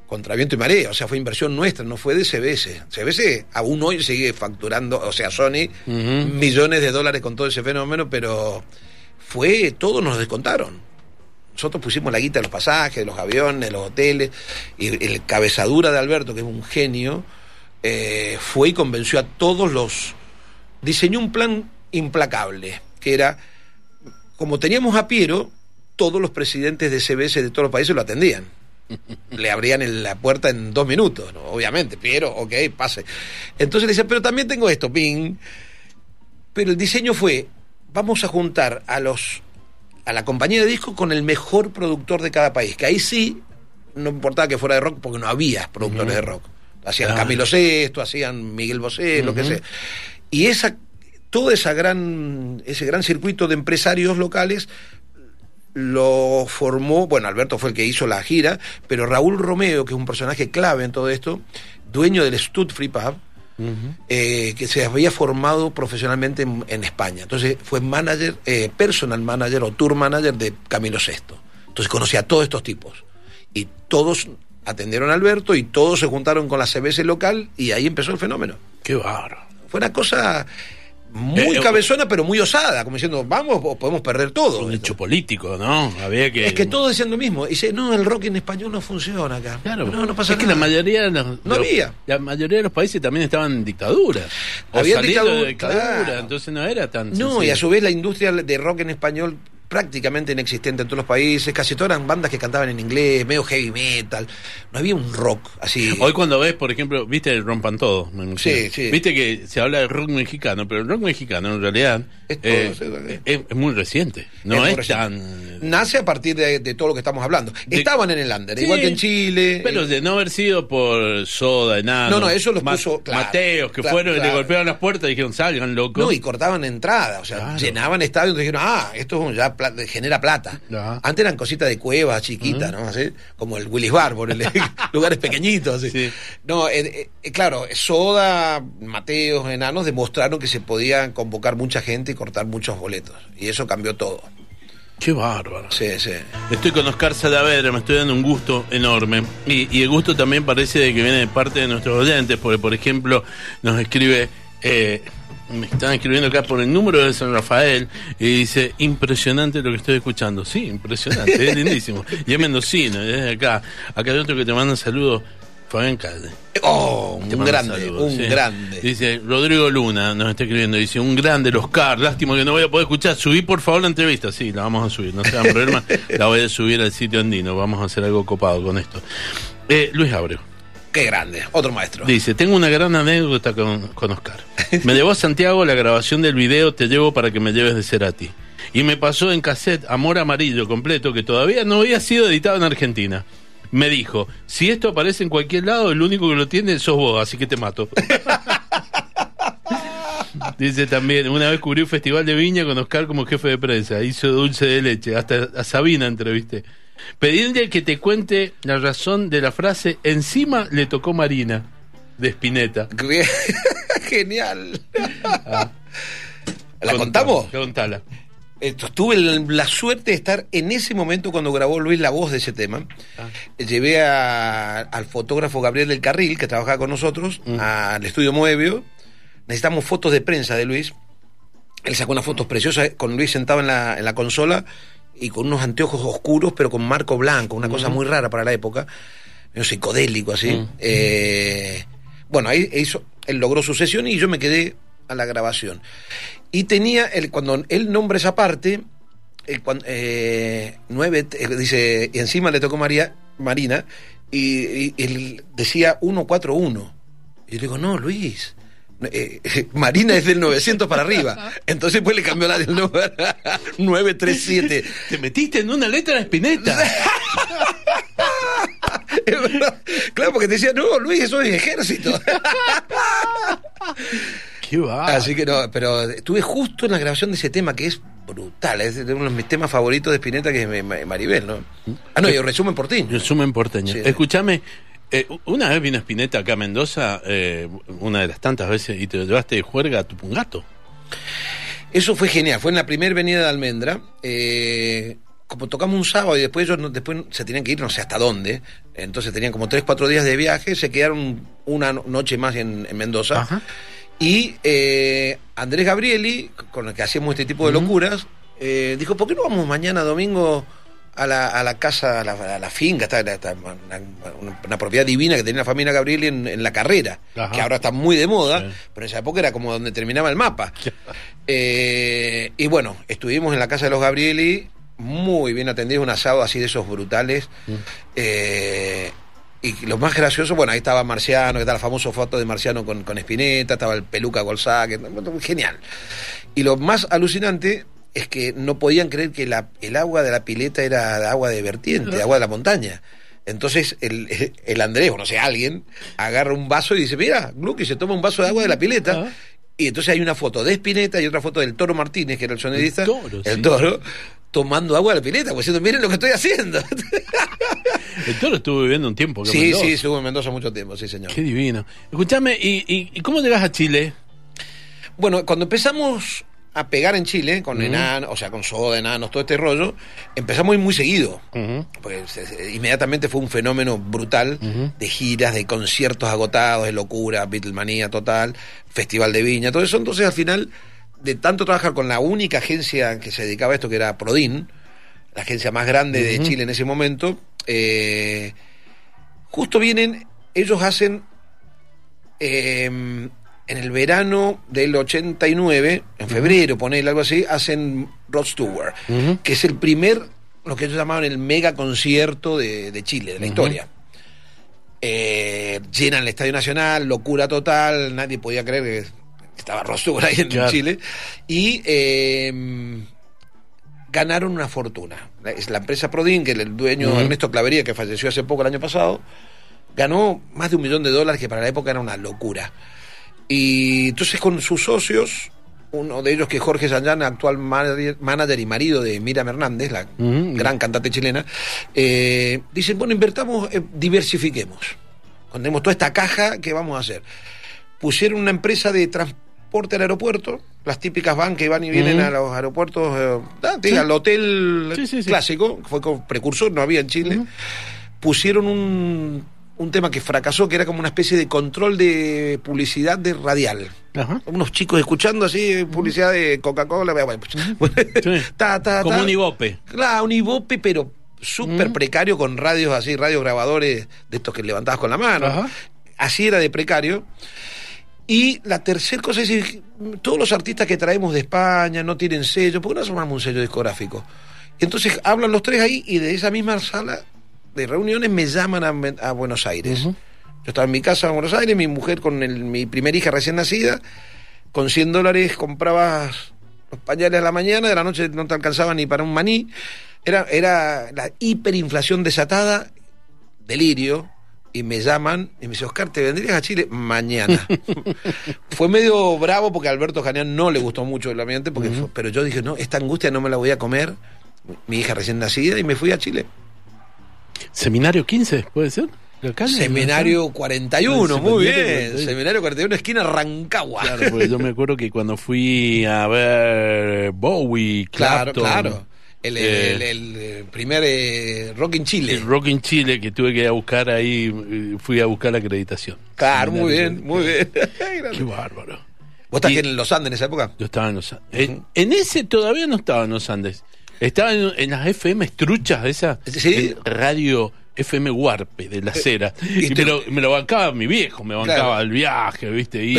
contra viento y marea, o sea, fue inversión nuestra, no fue de CBS. CBS aún hoy sigue facturando, o sea, Sony, millones de dólares con todo ese fenómeno, pero fue, todos nos descontaron. Nosotros pusimos la guita de los pasajes, de los aviones, de los hoteles, y el cabezadura de Alberto, que es un genio, eh, fue y convenció a todos los... Diseñó un plan implacable, que era, como teníamos a Piero, todos los presidentes de CBS de todos los países lo atendían. Le abrían la puerta en dos minutos, ¿no? obviamente. Piero, ok, pase. Entonces le decía, pero también tengo esto, ping. Pero el diseño fue, vamos a juntar a los a la compañía de discos con el mejor productor de cada país, que ahí sí no importaba que fuera de rock porque no había productores de rock. Hacían Claro. Camilo Sesto, hacían Miguel Bosé, lo que sea. Y esa todo esa gran ese gran circuito de empresarios locales lo formó, bueno, Alberto fue el que hizo la gira, pero Raúl Romeo, que es un personaje clave en todo esto, dueño del Stud Free Pub, eh, que se había formado profesionalmente en, en España. Entonces fue manager, eh, personal manager o tour manager de Camilo VI. Entonces conocía a todos estos tipos. Y todos atendieron a Alberto y todos se juntaron con la CBS local y ahí empezó el fenómeno. Qué bárbaro. Fue una cosa muy Eh, eh, cabezona, pero muy osada, como diciendo, vamos o podemos perder todo. Un hecho político, ¿no? Había que. Es que todos decían lo mismo. Dice, no, el rock en español no funciona acá. Claro, no, no pasa es que nada. la mayoría de los, No había. la mayoría de los países también estaban en dictadura. Había dictadura, de dictadura, claro. entonces no era tan No, sencillo. y a su vez la industria de rock en español prácticamente inexistente en todos los países, casi todas eran bandas que cantaban en inglés, medio heavy metal, no había un rock así. Hoy cuando ves, por ejemplo, viste el Rompan Todo, me. Sí, sí. Viste que se habla de rock mexicano, pero el rock mexicano en realidad Es todo, eh, sí, es, es muy reciente. No es, reciente. tan... Nace a partir de, de todo lo que estamos hablando. De- Estaban en el under, igual que en Chile. Pero eh, de no haber sido por Soda, Enano, No, no, eso los Ma- puso- claro, Mateos, que claro, fueron y le claro. golpearon las puertas y dijeron, salgan, locos. no, y cortaban entrada, o sea, Claro. llenaban estadios y dijeron, ah, esto ya genera plata. Ajá. Antes eran cositas de cuevas chiquitas, ¿no? Así, como el Willis Bar, por lugares pequeñitos. así. Sí. No, eh, eh, claro, Soda, Mateos, Enanos demostraron que se podía convocar mucha gente y cortar muchos boletos. Y eso cambió todo. Qué bárbaro. Sí, sí. Estoy con Oscar Salavedra, me estoy dando un gusto enorme. Y, y el gusto también parece de que viene de parte de nuestros oyentes, porque por ejemplo nos escribe eh, me están escribiendo acá por el número de San Rafael y dice, impresionante lo que estoy escuchando. Sí, impresionante, es lindísimo. Y es mendocino, es acá. Acá hay otro que te manda saludos, Fabián Calde. Oh, un grande, un grande. Dice Rodrigo Luna, nos está escribiendo, dice, un grande, los Oscar, lástima que no voy a poder escuchar. Subí por favor la entrevista. Sí, la vamos a subir, no se hagan problema. la voy a subir al sitio andino, vamos a hacer algo copado con esto. Eh, Luis Abreu. Qué grande, otro maestro. Dice, tengo una gran anécdota con, con Oscar. Me llevó a Santiago la grabación del video Te llevo para que me lleves de Cerati. Y me pasó en cassette Amor Amarillo completo, que todavía no había sido editado en Argentina. Me dijo, si esto aparece en cualquier lado, el único que lo tiene sos vos, así que te mato. Dice también, una vez cubrí un festival de viña con Oscar como jefe de prensa, hizo dulce de leche, hasta a Sabina entrevisté. Pedirle que te cuente la razón de la frase encima le tocó Marina de Spinetta. Genial. Ah. ¿La contamos? Contala. Tuve la suerte de estar en ese momento cuando grabó Luis la voz de ese tema. Ah. Llevé al fotógrafo Gabriel del Carril, que trabajaba con nosotros, mm. al estudio Moebio. Necesitamos fotos de prensa de Luis. Él sacó unas fotos preciosas con Luis sentado en la, en la consola y con unos anteojos oscuros, pero con marco blanco, una cosa muy rara para la época, medio psicodélico así. Eh, bueno, ahí hizo, él logró su sesión y yo me quedé a la grabación. Y tenía, el, cuando él nombra esa parte, cuando, eh, nueve, eh, dice, y encima le tocó María, Marina, y, y él decía 141. Y yo digo, no, Luis, eh, Marina es del 900 para arriba. Entonces pues le cambió la del número 937. Te metiste en una letra de Spinetta. claro, porque te decía, no, Luis, eso es ejército. Qué va. Así que no, pero estuve justo en la grabación de ese tema que es brutal. Es uno de mis temas favoritos de Spinetta, que es Maribel, ¿no? Ah, no, y resumen porteño. Resumen porteño. Escúchame, eh, una vez vino Spinetta acá a Mendoza, eh, una de las tantas veces, y te llevaste de juerga a tu pungato. Eso fue genial, fue en la primera venida de Almendra. Eh, como tocamos un sábado y después ellos después se tenían que ir no sé hasta dónde, entonces tenían como tres, cuatro días de viaje, se quedaron una noche más en, Mendoza. Y Andrés Gabrieli, con el que hacíamos este tipo de locuras, dijo, ¿por qué no vamos mañana domingo a la, a la casa, a la, finca, está, una, propiedad divina que tenía la familia Gabrieli en, la carrera, que ahora está muy de moda, pero en esa época era como donde terminaba el mapa. Eh, y bueno, estuvimos en la casa de los Gabrieli, muy bien atendidos, un asado así de esos brutales. Mm. Eh, y lo más gracioso, bueno, ahí estaba Marciano, que está la famosa foto de Marciano con, con Espineta, estaba el peluca Golzá, que genial. Y lo más alucinante es que no podían creer que la, el agua de la pileta era agua de vertiente, agua de la montaña. Entonces el, el Andrés, o no sé, alguien, agarra un vaso y dice, mira, Glucky se toma un vaso de agua de la pileta. Y entonces hay una foto de Espineta y otra foto del Toro Martínez, que era el sonidista. El Toro, el toro tomando agua de la pileta, pues diciendo, miren lo que estoy haciendo. El Toro estuvo viviendo un tiempo. sí, sí, estuvo en Mendoza mucho tiempo, sí, señor. Qué divino. Escúchame, ¿y, y, cómo llegas a Chile? Bueno, cuando empezamos a pegar en Chile con enanos, o sea, con soda, enanos, todo este rollo, empezamos muy seguido. Pues inmediatamente fue un fenómeno brutal de giras, de conciertos agotados, de locura, Beatlemanía total, Festival de Viña, todo eso. Entonces, al final, de tanto trabajar con la única agencia que se dedicaba a esto, que era Prodin, la agencia más grande de Chile en ese momento, eh, justo vienen, ellos hacen eh, en el verano del 89, en febrero, ponele algo así, hacen Rod Stewart, que es el primer, lo que ellos llamaban el mega concierto de, Chile, de la historia. Eh, llenan el Estadio Nacional, locura total, nadie podía creer que estaba Rod Stewart ahí en Chile. Y em, ganaron una fortuna. Es la empresa Prodin, que el dueño Ernesto Clavería, que falleció hace poco el año pasado, ganó más de un millón de dólares, que para la época era una locura. Y entonces con sus socios, uno de ellos que es Jorge Sanyana, actual manager y marido de Miriam Hernández, la gran cantante chilena, eh, dicen, bueno, invertamos, eh, diversifiquemos. Cuando tenemos toda esta caja, ¿qué vamos a hacer? Pusieron una empresa de transporte al aeropuerto, las típicas van que van y vienen a los aeropuertos, eh, al hotel clásico, fue precursor, no había en Chile. Pusieron un un tema que fracasó, que era como una especie de control de publicidad de radial. Unos chicos escuchando así publicidad de Coca-Cola. como un ibope. Claro, un ibope, pero súper precario con radios así, radios grabadores de estos que levantabas con la mano. Así era de precario. Y la tercera cosa es decir, todos los artistas que traemos de España no tienen sello, ¿por qué no sumamos un sello discográfico? Entonces hablan los tres ahí y de esa misma sala de reuniones me llaman a, Buenos Aires. Yo estaba en mi casa en Buenos Aires, mi mujer con mi primera hija recién nacida, con 100 dólares comprabas los pañales a la mañana, de la noche no te alcanzaba ni para un maní. Era, era la hiperinflación desatada, delirio, y me llaman y me dice, Oscar, ¿te vendrías a Chile mañana? fue medio bravo porque a Alberto Janián no le gustó mucho el ambiente, porque pero yo dije, no, esta angustia no me la voy a comer, mi hija recién nacida, y me fui a Chile. Seminario 15, ¿puede ser? Seminario 41, muy bien. Seminario 41, esquina Rancagua. Claro, porque yo me acuerdo que cuando fui a ver Bowie, Claro, claro. El, eh, primer eh, Rock in Chile. El Rock in Chile que tuve que ir a buscar ahí, eh, fui a buscar la acreditación. Claro, muy bien, muy bien. Qué bárbaro. ¿Vos estás en los Andes en esa época? Yo estaba en los Andes. en, ese todavía no estaba en los Andes. Estaba en, las FM estruchas de esa radio FM Warpe de la eh, cera. Y, me, lo, bancaba mi viejo, me bancaba el viaje, ¿viste? y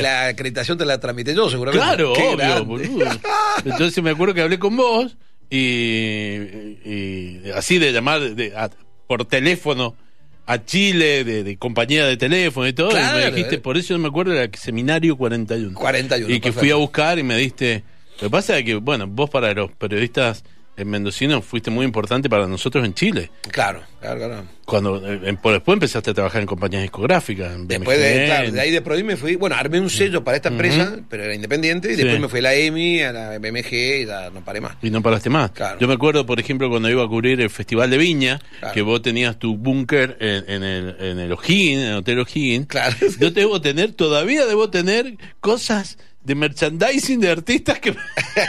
la, acreditación te la tramité yo, seguramente. Claro, obvio, boludo. Entonces me acuerdo que hablé con vos y, así de llamar por teléfono a Chile, de, compañía de teléfono y todo. y me dijiste, eh. por eso me acuerdo, era Seminario 41. 41. Y que fui a buscar y me diste lo que pasa es que, bueno, vos para los periodistas en mendocino fuiste muy importante para nosotros en Chile. Claro, claro, claro. Cuando eh, después empezaste a trabajar en compañías discográficas. después de, claro, de ahí de Prodi me fui, bueno, armé un sello para esta empresa, pero era independiente, y después me fui a la EMI, a la BMG y ya no paré más. Y no paraste más. Claro. Yo me acuerdo, por ejemplo, cuando iba a cubrir el Festival de Viña, que vos tenías tu búnker en, el, en el O'Higgins, en el Hotel O'Higgins. Claro. Yo debo tener, todavía debo tener cosas de merchandising de artistas que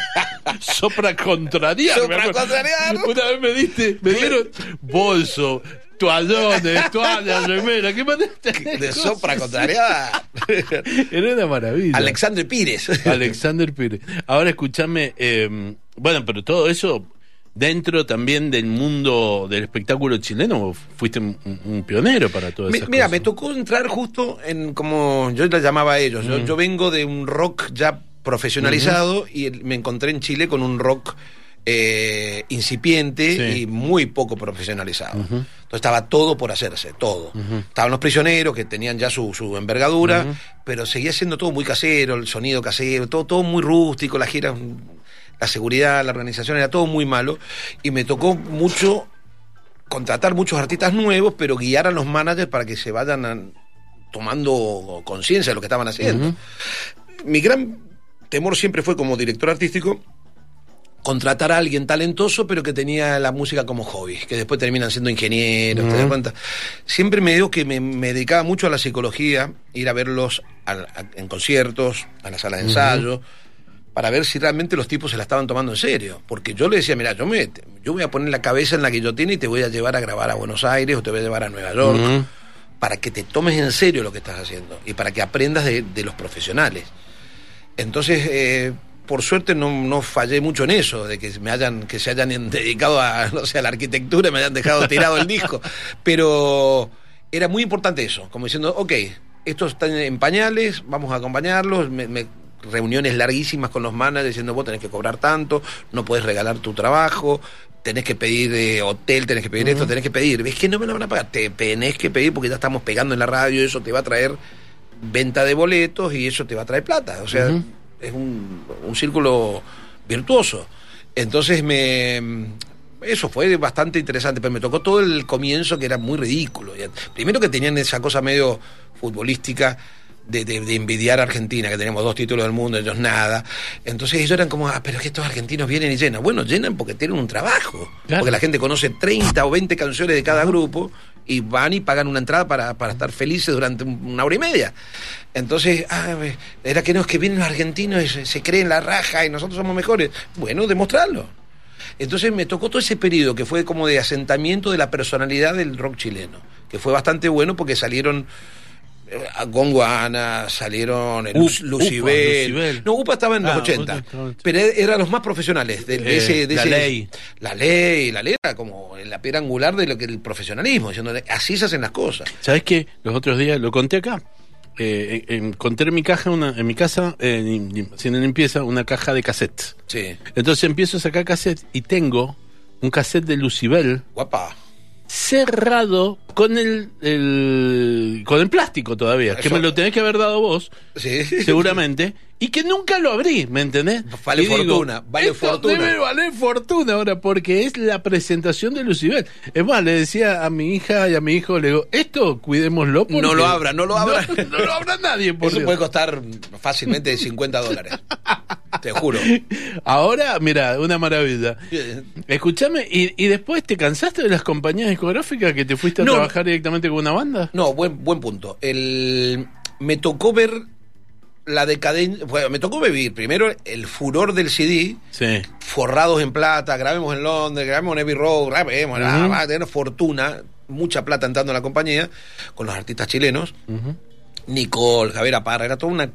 sopra contrariar. Sopra contrariar. Una vez me diste, me dieron bolso, toallones, toallas, remera, ¿qué mandaste? De sopra contrariar. Era una maravilla. Alexander Pires. Alexander Pires. Ahora escúchame, eh, bueno, pero todo eso dentro también del mundo del espectáculo chileno fuiste un, pionero para todo eso. Mira, me tocó entrar justo en como yo la llamaba a ellos. Yo, vengo de un rock ya profesionalizado y me encontré en Chile con un rock eh, incipiente y muy poco profesionalizado. Entonces estaba todo por hacerse, todo. Estaban los prisioneros que tenían ya su, su envergadura, pero seguía siendo todo muy casero, el sonido casero, todo, todo muy rústico, la gira la seguridad, la organización, era todo muy malo y me tocó mucho contratar muchos artistas nuevos, pero guiar a los managers para que se vayan tomando conciencia de lo que estaban haciendo. Mi gran temor siempre fue como director artístico contratar a alguien talentoso pero que tenía la música como hobby, que después terminan siendo ingenieros, ¿te das cuenta? Siempre me digo que me, dedicaba mucho a la psicología, ir a verlos en conciertos, a la sala de ensayo, para ver si realmente los tipos se la estaban tomando en serio. Porque yo le decía, mira, yo, me, yo voy a poner la cabeza en la que yo tiene y te voy a llevar a grabar a Buenos Aires o te voy a llevar a Nueva York, para que te tomes en serio lo que estás haciendo y para que aprendas de, los profesionales. Entonces, eh, por suerte no, no, fallé mucho en eso, de que me hayan, que se hayan dedicado a, no sé, a la arquitectura, me hayan dejado tirado el disco. Pero era muy importante eso, como diciendo, ok, estos están en pañales, vamos a acompañarlos, me reuniones larguísimas con los managers diciendo vos tenés que cobrar tanto, no puedes regalar tu trabajo, tenés que pedir eh, hotel, tenés que pedir esto, tenés que pedir. Es que no me lo van a pagar, te tenés que pedir porque ya estamos pegando en la radio, eso te va a traer venta de boletos y eso te va a traer plata. O sea, es un, un círculo virtuoso. Entonces me eso fue bastante interesante, pero me tocó todo el comienzo que era muy ridículo. Primero que tenían esa cosa medio futbolística de, envidiar a Argentina, que tenemos dos títulos del mundo, ellos nada. Entonces ellos eran como, ah, pero es que estos argentinos vienen y llenan. Bueno, llenan porque tienen un trabajo. Porque la gente conoce 30 o 20 canciones de cada grupo y van y pagan una entrada para, estar felices durante una hora y media. Entonces, ah, era que no, es que vienen los argentinos y se, creen la raja y nosotros somos mejores. Bueno, demostrarlo. Entonces me tocó todo ese periodo que fue como de asentamiento de la personalidad del rock chileno que fue bastante bueno porque salieron eh, a Gonguana, salieron el Lu- Lucibel. Upa, Lucibel. No, UPA estaba en los Ah, 80, estaba en- pero eran los más profesionales de, de Eh, ese, de la ese- ley. La ley, la ley era como la piedra angular de lo que el profesionalismo, diciendo, así se hacen las cosas. ¿Sabes qué? Los otros días lo conté acá. Eh, eh, encontré en mi caja, una, en mi casa, eh, haciendo limpieza, una caja de cassettes. Sí, Entonces empiezo a sacar cassette y tengo un cassette de Lucibel guapa. Cerrado con el, el- con el plástico todavía, que me lo tenés que haber dado vos, Sí. seguramente, y que nunca lo abrí, ¿me entendés? Vale Y fortuna, vale "Esto fortuna". Debe valer fortuna ahora, porque es la presentación de Lucibel. Es más, le decía a mi hija y a mi hijo, le digo, esto cuidémoslo. porque- No lo abra, no lo abra. No, no lo abra nadie, por Eso Dios. puede costar fácilmente 50 dólares. Te juro. Ahora, mira, una maravilla. Escúchame, ¿y, y después te cansaste de las compañías discográficas que te fuiste a No. trabajar directamente con una banda? No, buen, buen punto. El, me tocó ver la decadencia. Bueno, me tocó vivir primero el furor del CD, Sí. forrados en plata, grabemos en Londres, grabemos en Abbey Road, grabemos, va a tener fortuna, mucha plata entrando en la compañía, con los artistas chilenos. Nicole, Javier Parra, era todo una,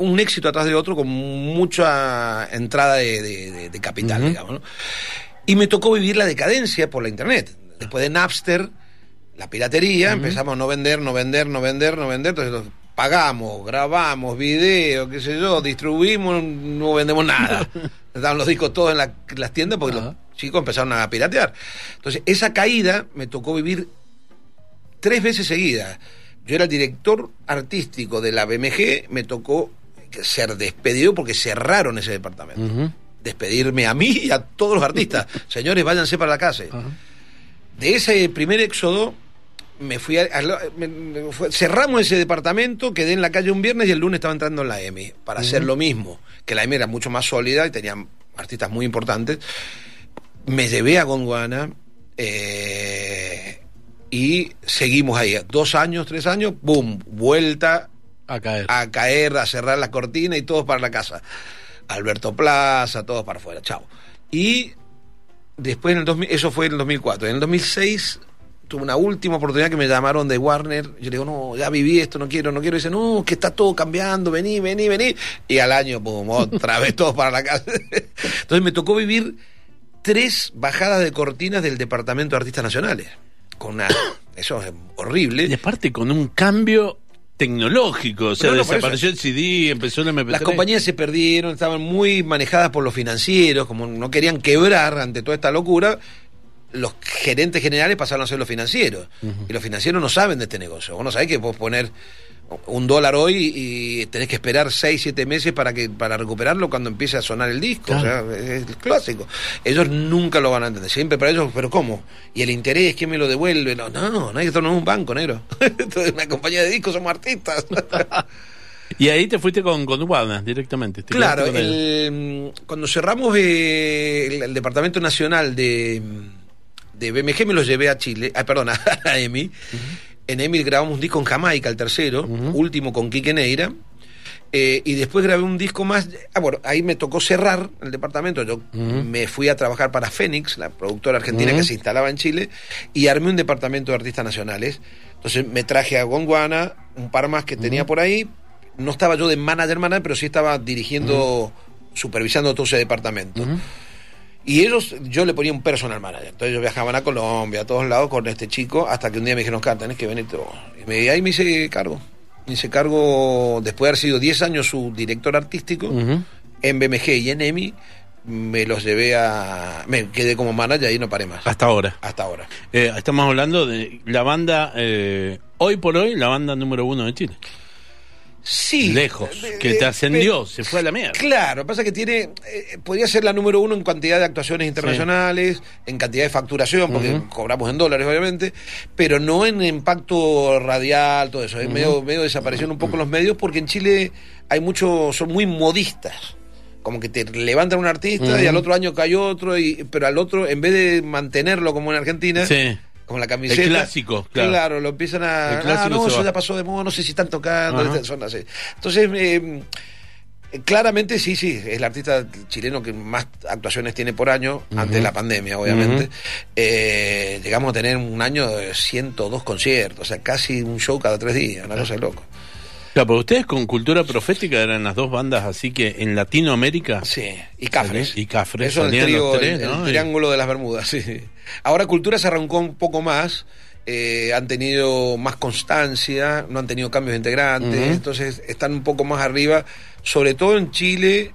un éxito atrás de otro con mucha entrada de, de- de- de capital, digamos. ¿no? Y me tocó vivir la decadencia por la internet. Después de Napster, la piratería, empezamos a no vender, no vender, no vender, no vender. Entonces pagamos, grabamos, videos, qué sé yo, distribuimos, no vendemos nada. Estaban los discos todos en la- las tiendas porque los chicos empezaron a piratear. Entonces, esa caída me tocó vivir tres veces seguidas. Yo era el director artístico de la BMG, me tocó ser despedido porque cerraron ese departamento. Despedirme a mí y a todos los artistas. Señores, váyanse para la casa. Ajá. De ese primer éxodo, me fui a, a- me- me fue- cerramos ese departamento, quedé en la calle un viernes y el lunes estaba entrando en la EMI para hacer lo mismo, que la EMI era mucho más sólida y tenía artistas muy importantes. Me llevé a Gondwana eh, y seguimos ahí. Dos años, tres años, boom, vuelta A caer. a caer, a cerrar la cortina y todos para la casa. Alberto Plaza, todos para afuera, chao. Y después, en el 2000, eso fue en el 2004. En el 2006 tuve una última oportunidad que me llamaron de Warner. Yo le digo, no, ya viví esto, no quiero, no quiero. Y dice, no, que está todo cambiando, vení, vení, vení. Y al año, pum, otra vez todos para la casa. Entonces me tocó vivir tres bajadas de cortinas del Departamento de Artistas Nacionales. Con una. Eso es horrible. Y aparte con un cambio tecnológico, o sea, No, no, por desapareció el CD, empezó el MP3. Las compañías se perdieron, estaban muy manejadas por los financieros, como no querían quebrar ante toda esta locura, los gerentes generales pasaron a ser los financieros. Y los financieros no saben de este negocio. Vos no sabés que vos poner un dólar hoy y tenés que esperar 6, 7 meses para que para recuperarlo cuando empiece a sonar el disco. Claro. O sea, es el clásico. Ellos nunca lo van a entender. Siempre para ellos, ¿pero cómo? ¿Y el interés? ¿Quién me lo devuelve? No, no, no, esto no es un banco, negro. Esto es una compañía de discos, somos artistas. Y ahí te fuiste con, con Warner directamente. te Claro, el- cuando cerramos eh, el, el Departamento Nacional de, de BMG me lo llevé a Chile, ah, perdón, a EMI. En EMI grabamos un disco en Jamaica, el tercero, último con Quique Neira. eh, y después grabé un disco más. Ah, bueno, ahí me tocó cerrar el departamento. Yo me fui a trabajar para Fénix, la productora argentina que se instalaba en Chile, y armé un departamento de artistas nacionales. Entonces me traje a Gonguana, un par más que tenía por ahí. No estaba yo de manager, manager, pero sí estaba dirigiendo, supervisando todo ese departamento. Y ellos, yo le ponía un personal manager. Entonces ellos viajaban a Colombia, a todos lados con este chico, hasta que un día me dijeron, "Oscar, tenés que venir tú". Y me, ahí me hice cargo. Me hice cargo, después de haber sido 10 años su director artístico, en BMG y en EMI, me los llevé a... Me quedé como manager y no paré más. Hasta ahora. Hasta ahora. Eh, estamos hablando de la banda, eh, hoy por hoy, la banda número uno de Chile. Sí. Lejos, que te ascendió, pero- se fue a la mierda. Claro, pasa que tiene, eh, podría ser la número uno en cantidad de actuaciones internacionales, en cantidad de facturación, porque cobramos en dólares, obviamente, pero no en impacto radial, todo eso. Es medio, medio desaparecieron un poco los medios, porque en Chile hay muchos, son muy modistas. Como que te levantan un artista y al otro año cae otro, y, pero al otro, en vez de mantenerlo como en Argentina, Sí. Como la camiseta. El clásico, claro. lo empiezan a. Ah, no, eso va. ya pasó de moda, no sé si están tocando, Ajá. son así. Entonces, eh, Eh, Claramente sí, sí, es el artista chileno que más actuaciones tiene por año, antes de la pandemia, obviamente. Eh, llegamos a tener un año de 102 conciertos, o sea, casi un show cada tres días, una cosa de loco. Claro, pero ustedes con Cultura Profética eran las dos bandas así que en Latinoamérica... Sí, y Cafres. Y Cafres, Eso es el, trío, los tres, el- el ¿no? Y- triángulo de las Bermudas, sí. Ahora Cultura se arrancó un poco más, eh, han tenido más constancia, no han tenido cambios de integrantes, entonces están un poco más arriba, sobre todo en Chile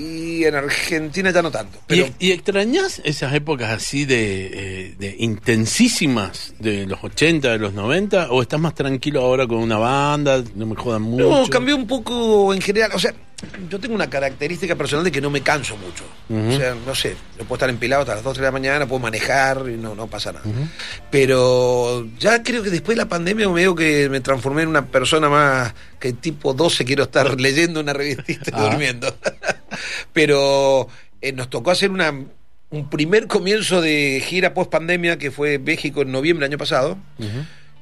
y en Argentina ya no tanto. Pero ¿Y, y extrañás esas épocas así de, eh, de intensísimas de los 80, de los 90? ¿O estás más tranquilo ahora con una banda? No me jodan mucho. No, cambió un poco en general. O sea, yo tengo una característica personal de que no me canso mucho. O sea, no sé, yo puedo estar empilado hasta las 2 3 de la mañana, puedo manejar y no, no pasa nada. Pero ya creo que después de la pandemia me veo que me transformé en una persona más que tipo 12 quiero estar leyendo una revistita y Ah. durmiendo. Pero eh, nos tocó hacer una, un primer comienzo de gira post pandemia que fue México en noviembre del año pasado.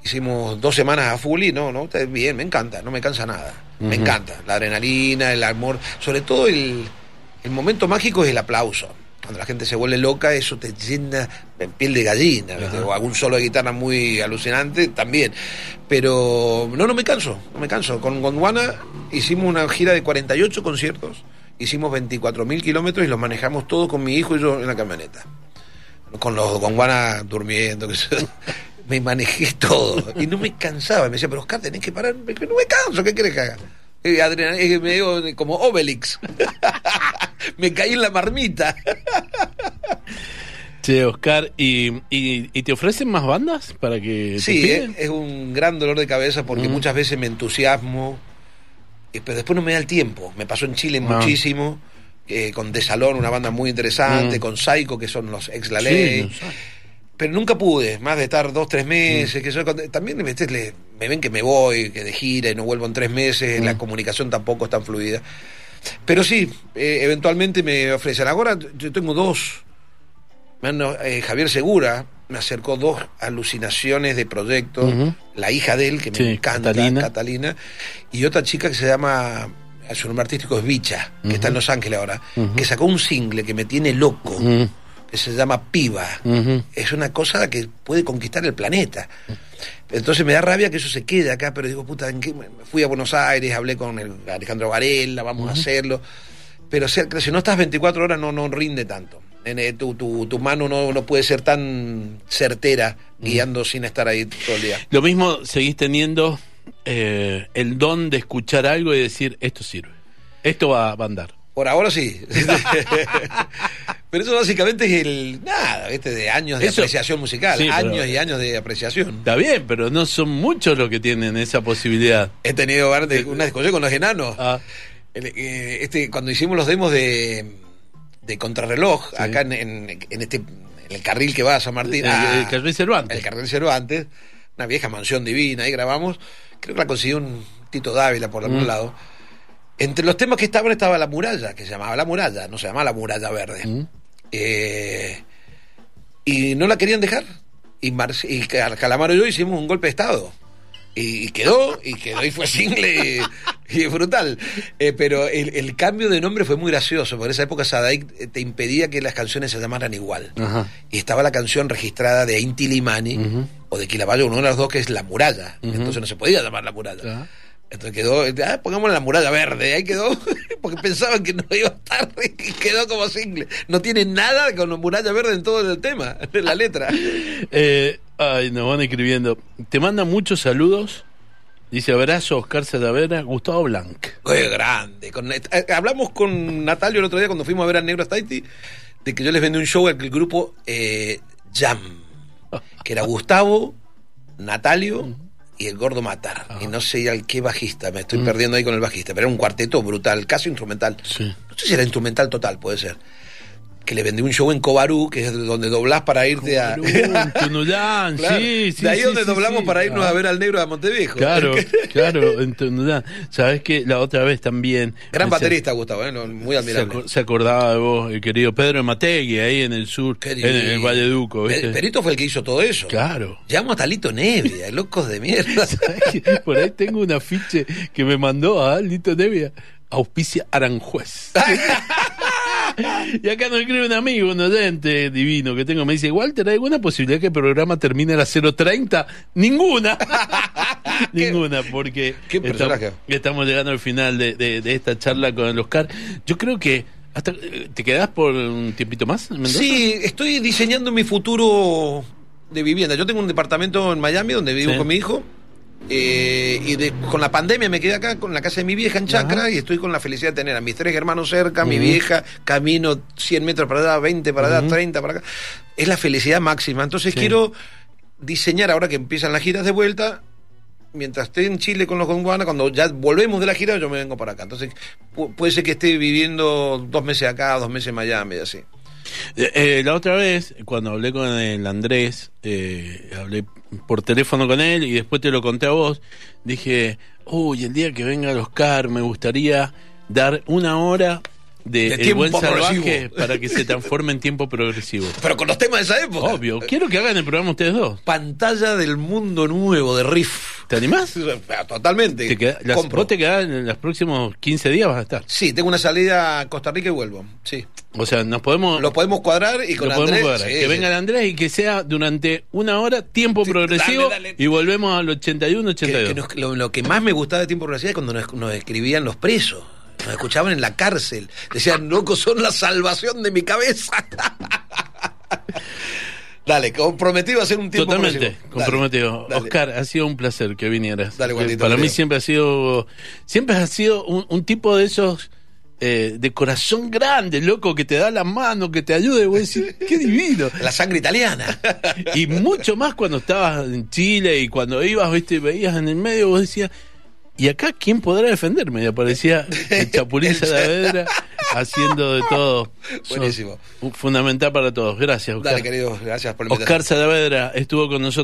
Hicimos dos semanas a full y no, no, está bien, me encanta, no me cansa nada. Me encanta. La adrenalina, el amor, sobre todo el, el momento mágico es el aplauso. Cuando la gente se vuelve loca, eso te llena en piel de gallina, o algún solo de guitarra muy alucinante también. Pero no, no me canso, no me canso. Con Gondwana hicimos una gira de 48 conciertos, hicimos 24.000 kilómetros y los manejamos todos con mi hijo y yo en la camioneta con los Gondwana durmiendo, que sé. me manejé todo y no me cansaba. Me decía, pero Oscar, tenés que parar. Me- No me canso, ¿qué querés que haga? Eh, adrenalina, eh, me dio como Obelix. me caí en la marmita. Che, Oscar, ¿y, y, y te ofrecen más bandas para que Sí, es un gran dolor de cabeza porque Mm. muchas veces me entusiasmo, pero después no me da el tiempo. Me pasó en Chile Ah. muchísimo, eh, con De Salón, una banda muy interesante, Mm. con Psycho, que son los ex La Sí, Ley. no pero nunca pude, más de estar dos, tres Mm. meses, que yo, también me ven que me voy, que de gira y no vuelvo en tres meses, Mm. la comunicación tampoco es tan fluida. Pero sí, eh, eventualmente me ofrecen. Ahora yo tengo dos. Eh, Javier Segura me acercó dos alucinaciones de proyectos. La hija de él, que me Sí, encanta, Catalina. Catalina. y otra chica que se llama, su nombre artístico es Bicha, que está en Los Ángeles ahora, que sacó un single que me tiene loco, que se llama Piba es una cosa que puede conquistar el planeta. Entonces me da rabia que eso se quede acá, pero digo, puta, ¿en qué? Fui a Buenos Aires, hablé con el Alejandro Varela, vamos a hacerlo. Pero sea, si no estás 24 horas no, no rinde tanto. Eh, Tu, tu, tu mano no, no puede ser tan certera guiando sin estar ahí todo el día. Lo mismo seguís teniendo eh, el don de escuchar algo y decir, esto sirve. Esto va, va a andar. Por ahora sí. pero eso básicamente es el nada, ¿viste? De años de Eso- apreciación musical. Sí, pero- años y años de apreciación. Está bien, pero no son muchos los que tienen esa posibilidad. He tenido una discusión con los enanos. Ah, eh, este, cuando hicimos los demos de, de contrarreloj, Sí. acá en, en- en este en el carril que va a San Martín, el, ah, el Carril Cervantes. el carril Cervantes, una vieja mansión divina, ahí grabamos, creo que la consiguió un Tito Dávila por algún Mm. lado. Entre los temas que estaban estaba La Muralla, que se llamaba La Muralla, no se llamaba La Muralla Verde. Mm. Eh, y no la querían dejar. Y, Mar- y Cal- Calamaro y yo hicimos un golpe de Estado. Y, y quedó, y quedó, y fue single y, y brutal. Eh, pero el, el cambio de nombre fue muy gracioso. Por esa época Sadaic eh, te impedía que las canciones se llamaran igual. Ajá. Y estaba la canción registrada de Inti Limani Ujú. o de Quilabayo, uno de los dos que es La Muralla. Entonces no se podía llamar La Muralla. Entonces quedó, ah, pongámosle la muralla verde, ahí quedó, porque pensaban que no iba a estar y quedó como single. No tiene nada con la muralla verde en todo el tema, en la letra. Eh, ay, nos van escribiendo. Te manda muchos saludos. Dice abrazo Oscar Sadavera, Gustavo Blanc. Qué grande. Con, eh, hablamos con Natalio el otro día cuando fuimos a ver a Negro Staiti de que yo les vendí un show al grupo eh, Jam, que era Gustavo, Natalio y el gordo Matar. Y no sé al qué bajista, me Mm. estoy perdiendo ahí con el bajista, pero era un cuarteto brutal, casi instrumental. Sí. No sé si era instrumental total, puede ser. Que le vendí un show en Cobarú, que es donde doblás para irte a. Cobarú, Tunuyán, Claro, sí, sí. de ahí sí, donde sí, doblamos sí. para irnos Ah. a ver al negro de Monteviejo. Claro, claro, en Tunuyán. Sabes que la otra vez también. Gran se- baterista, Gustavo, ¿eh? Muy Se, admirable. acor- se acordaba de vos, el querido Pedro Mategui, ahí en el sur, en el. Valle Duco, Perito fue el que hizo todo eso. Claro. Llamo a Talito Nevia, locos de mierda. Por ahí tengo un afiche que me mandó a Lito Nevia. auspicia Aranjuez. y acá nos escribe un amigo, un oyente divino que tengo, me dice, Walter, ¿hay alguna posibilidad que el programa termine a las 0.30? Ninguna. Ninguna, porque ¿Qué estamos, llegando al final de, de- de esta charla con el Oscar. Yo creo que hasta te quedás por un tiempito más. Mendoza? Sí, estoy diseñando mi futuro de vivienda. Yo tengo un departamento en Miami donde vivo Sí. con mi hijo. Eh, y de- con la pandemia me quedé acá con la casa de mi vieja en Chacra Ajá. y estoy con la felicidad de tener a mis tres hermanos cerca, mi vieja, camino 100 metros para allá, 20 para allá, Ujú. 30 para acá. Es la felicidad máxima. Entonces Sí. quiero diseñar ahora que empiezan las giras de vuelta. Mientras esté en Chile con los Gonguana, cuando ya volvemos de la gira, yo me vengo para acá. Entonces, pu- puede ser que esté viviendo dos meses acá, dos meses en Miami, y así. Eh, eh, la otra vez, cuando hablé con el Andrés, eh, hablé por teléfono con él y después te lo conté a vos, dije, uy, el día que venga el Oscar me gustaría dar una hora de, De El tiempo Buen Salvaje progresivo. para que se transforme en tiempo progresivo. Pero con los temas de esa época. Obvio, quiero que hagan el programa ustedes dos. Pantalla del mundo nuevo de Riff. ¿Te animás? Totalmente. Te queda- las- vos te quedás en los próximos 15 días, vas a estar. Sí, tengo una salida a Costa Rica y vuelvo. Sí. O sea, nos podemos... Lo podemos cuadrar y con lo podemos Andrés. cuadrar. sí, que sí. venga el Andrés y que sea durante una hora tiempo Sí, progresivo dale, dale. y volvemos al 81, Que- 82. que nos- lo, lo que más me gustaba de Tiempo Progresivo es cuando nos, nos escribían los presos. Nos escuchaban en la cárcel. Decían, locos, son la salvación de mi cabeza. Dale, comprometido a hacer un tiempo Totalmente, comprometido. dale. Oscar, ha sido un placer que vinieras. Dale, Juanito, Para mí siempre ha sido, siempre has sido un, un tipo de esos eh, de corazón grande, loco, que te da la mano, que te ayuda y vos decís, qué divino. La sangre italiana. Y mucho más cuando estabas en Chile y cuando ibas, viste, veías en el medio, vos decías, ¿y acá quién podrá defenderme? Y aparecía el Chapulín Saavedra haciendo de todo. Sos Buenísimo. Fundamental para todos. Gracias, Oscar. Dale, querido, gracias por la invitación. Oscar Saavedra estuvo con nosotros.